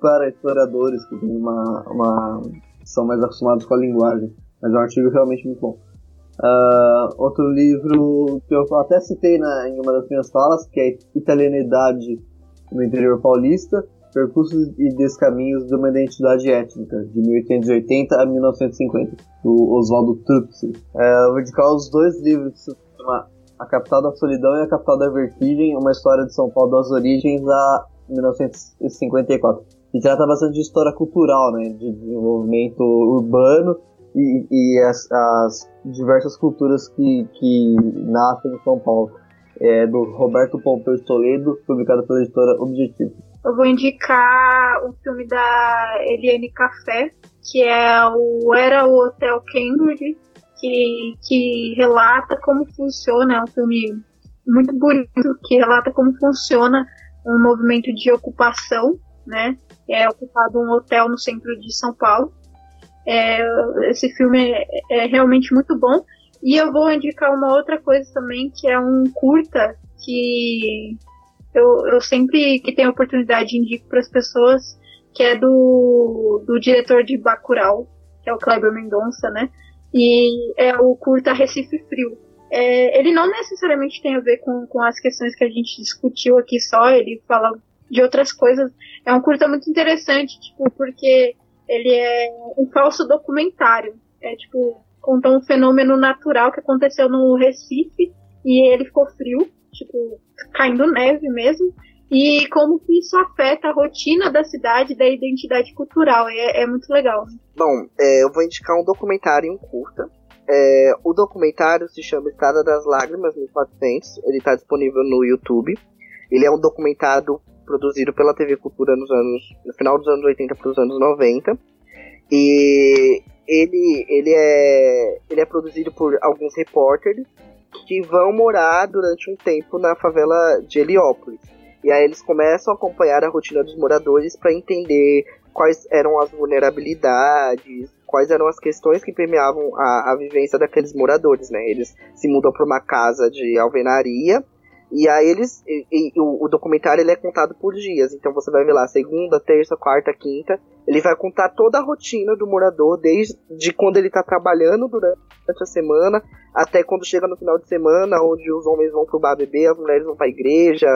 para historiadores que têm uma, uma, são mais acostumados com a linguagem. Mas é um artigo realmente muito bom. Uh, outro livro que eu até citei na, em uma das minhas falas, que é Italianidade no Interior Paulista, Percursos e Descaminhos de uma Identidade Étnica, de 1880 a 1950, do Oswaldo Trupsi. Uh, eu vou os dois livros, que se chama A Capital da Solidão e A Capital da Vertigem, uma história de São Paulo das origens a 1954. E trata bastante de história cultural, né, de desenvolvimento urbano e, e as, as, diversas culturas que, que nascem em São Paulo. É do Roberto Pompeu Toledo, publicado pela editora Objetivo. eu vou indicar o filme da Eliane Café, que é o Era o Hotel Cambridge, que, que relata como funciona, é um filme muito bonito, que relata como funciona um movimento de ocupação, né? É ocupado um hotel no centro de São Paulo. É, esse filme é, é realmente muito bom. E eu vou indicar uma outra coisa também, que é um curta que eu, eu sempre que tenho oportunidade indico para as pessoas, que é do, do diretor de Bacurau, que é o Kleber Mendonça, né? E é o curta Recife Frio. É, ele não necessariamente tem a ver com, com as questões que a gente discutiu aqui só, ele fala de outras coisas. É um curta muito interessante, tipo, porque ele é um falso documentário. É tipo, conta um fenômeno natural que aconteceu no Recife e ele ficou frio tipo, caindo neve mesmo, e como que isso afeta a rotina da cidade, da identidade cultural. É, é muito legal. Bom, é, eu vou indicar um documentário em um curta. É, o documentário se chama Estrada das Lágrimas 1400. Ele está disponível no YouTube. Ele é um documentário produzido pela TV Cultura nos anos, no final dos anos 80 para os anos 90. E ele, ele, é, ele é produzido por alguns repórteres que vão morar durante um tempo na favela de Heliópolis. E aí eles começam a acompanhar a rotina dos moradores para entender quais eram as vulnerabilidades, quais eram as questões que permeavam a, a vivência daqueles moradores, né? Eles se mudam para uma casa de alvenaria e aí eles. E, e, o, o, documentário ele é contado por dias. Então você vai ver lá segunda, terça, quarta, quinta. Ele vai contar toda a rotina do morador, desde de quando ele está trabalhando durante a semana, até quando chega no final de semana, onde os homens vão pro bar beber, as mulheres vão pra igreja,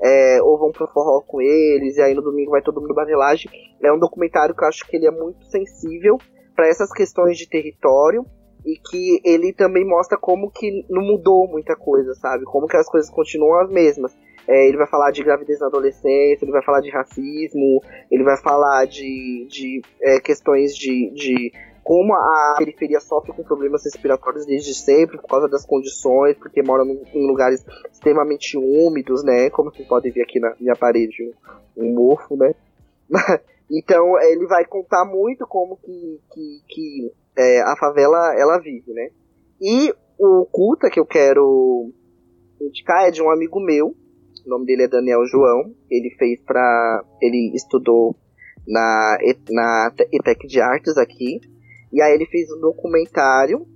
é, ou vão pro forró com eles, e aí no domingo vai todo mundo pra relagem. É um documentário que eu acho que ele é muito sensível para essas questões de território e que ele também mostra como que não mudou muita coisa, sabe? Como que as coisas continuam as mesmas. É, ele vai falar de gravidez na adolescência, ele vai falar de racismo, ele vai falar de, de é, questões de, de como a periferia sofre com problemas respiratórios desde sempre, por causa das condições, porque mora em lugares extremamente úmidos, né? Como vocês podem ver aqui na minha parede, um mofo, né? Então ele vai contar muito como que, que, que é, a favela ela vive, né? E o culta que eu quero indicar é de um amigo meu, o nome dele é Daniel João, ele fez para ele estudou na, na ETEC de Artes aqui, e aí ele fez um documentário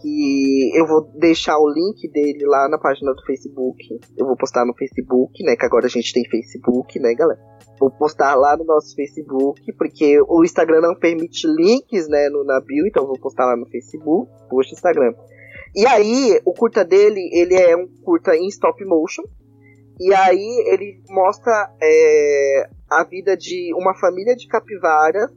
que eu vou deixar o link dele lá na página do Facebook. Eu vou postar no Facebook, né? Que agora a gente tem Facebook, né, galera? Vou postar lá no nosso Facebook, porque o Instagram não permite links, né, no, na bio, então vou postar lá no Facebook, post Instagram. E aí, o curta dele, ele é um curta em stop motion. E aí ele mostra é, a vida de uma família de capivaras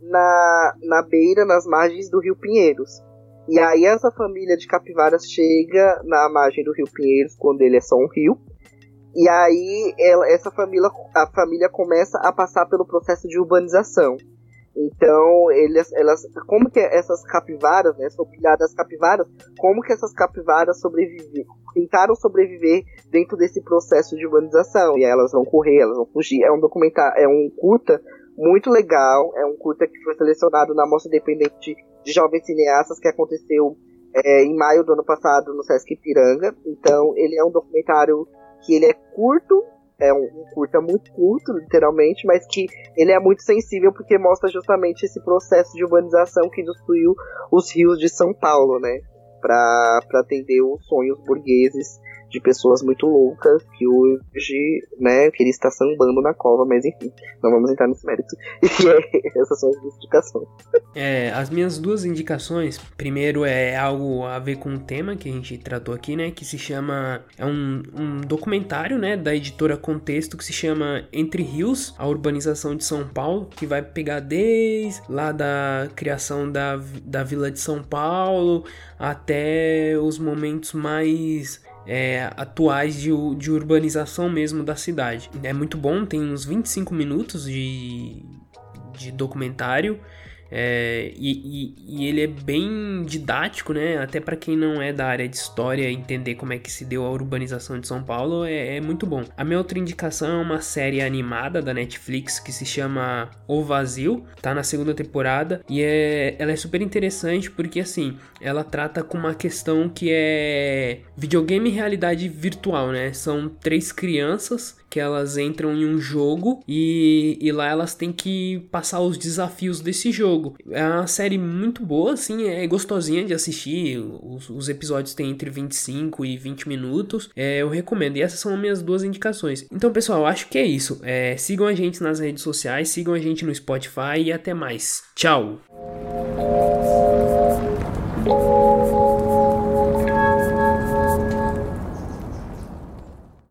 na, na beira, nas margens do Rio Pinheiros. E aí essa família de capivaras chega na margem do Rio Pinheiros, quando ele é só um rio. E aí ela, essa família, a família começa a passar pelo processo de urbanização. Então, eles, elas, como que essas capivaras, né, são pilhadas capivaras, como que essas capivaras sobreviveram, tentaram sobreviver dentro desse processo de urbanização. E elas vão correr, elas vão fugir. É um documentário, é um curta muito legal, é um curta que foi selecionado na Mostra Independente de Jovens Cineastas que aconteceu é, em maio do ano passado no Sesc Piranga. Então, ele é um documentário que ele é curto, é um, um curta muito curto, literalmente, mas que ele é muito sensível porque mostra justamente esse processo de urbanização que destruiu os rios de São Paulo, né? Para atender os sonhos burgueses de pessoas muito loucas que hoje, né, que ele está sambando na cova, mas enfim, não vamos entrar nesse mérito. E é, essas são as duas indicações. É, as minhas duas indicações, primeiro é algo a ver com o tema que a gente tratou aqui, né, que se chama, é um, um documentário, né, da editora Contexto que se chama Entre Rios, a urbanização de São Paulo, que vai pegar desde lá da criação da, da Vila de São Paulo até os momentos mais é, atuais de, de urbanização mesmo da cidade. É muito bom, tem uns 25 minutos de, de documentário. É, e, e, e, ele é bem didático, né? Até para quem não é da área de história entender como é que se deu a urbanização de São Paulo é, é muito bom. A minha outra indicação é uma série animada da Netflix que se chama O Vazio, tá na segunda temporada e é, ela é super interessante porque assim ela trata com uma questão que é videogame e realidade virtual, né? São três crianças que elas entram em um jogo e, e lá elas têm que passar os desafios desse jogo. É uma série muito boa, assim, é gostosinha de assistir. Os, os episódios têm entre 25 e 20 minutos. É, eu recomendo. E essas são as minhas duas indicações. Então, pessoal, acho que é isso. É, sigam a gente nas redes sociais, sigam a gente no Spotify e até mais. Tchau!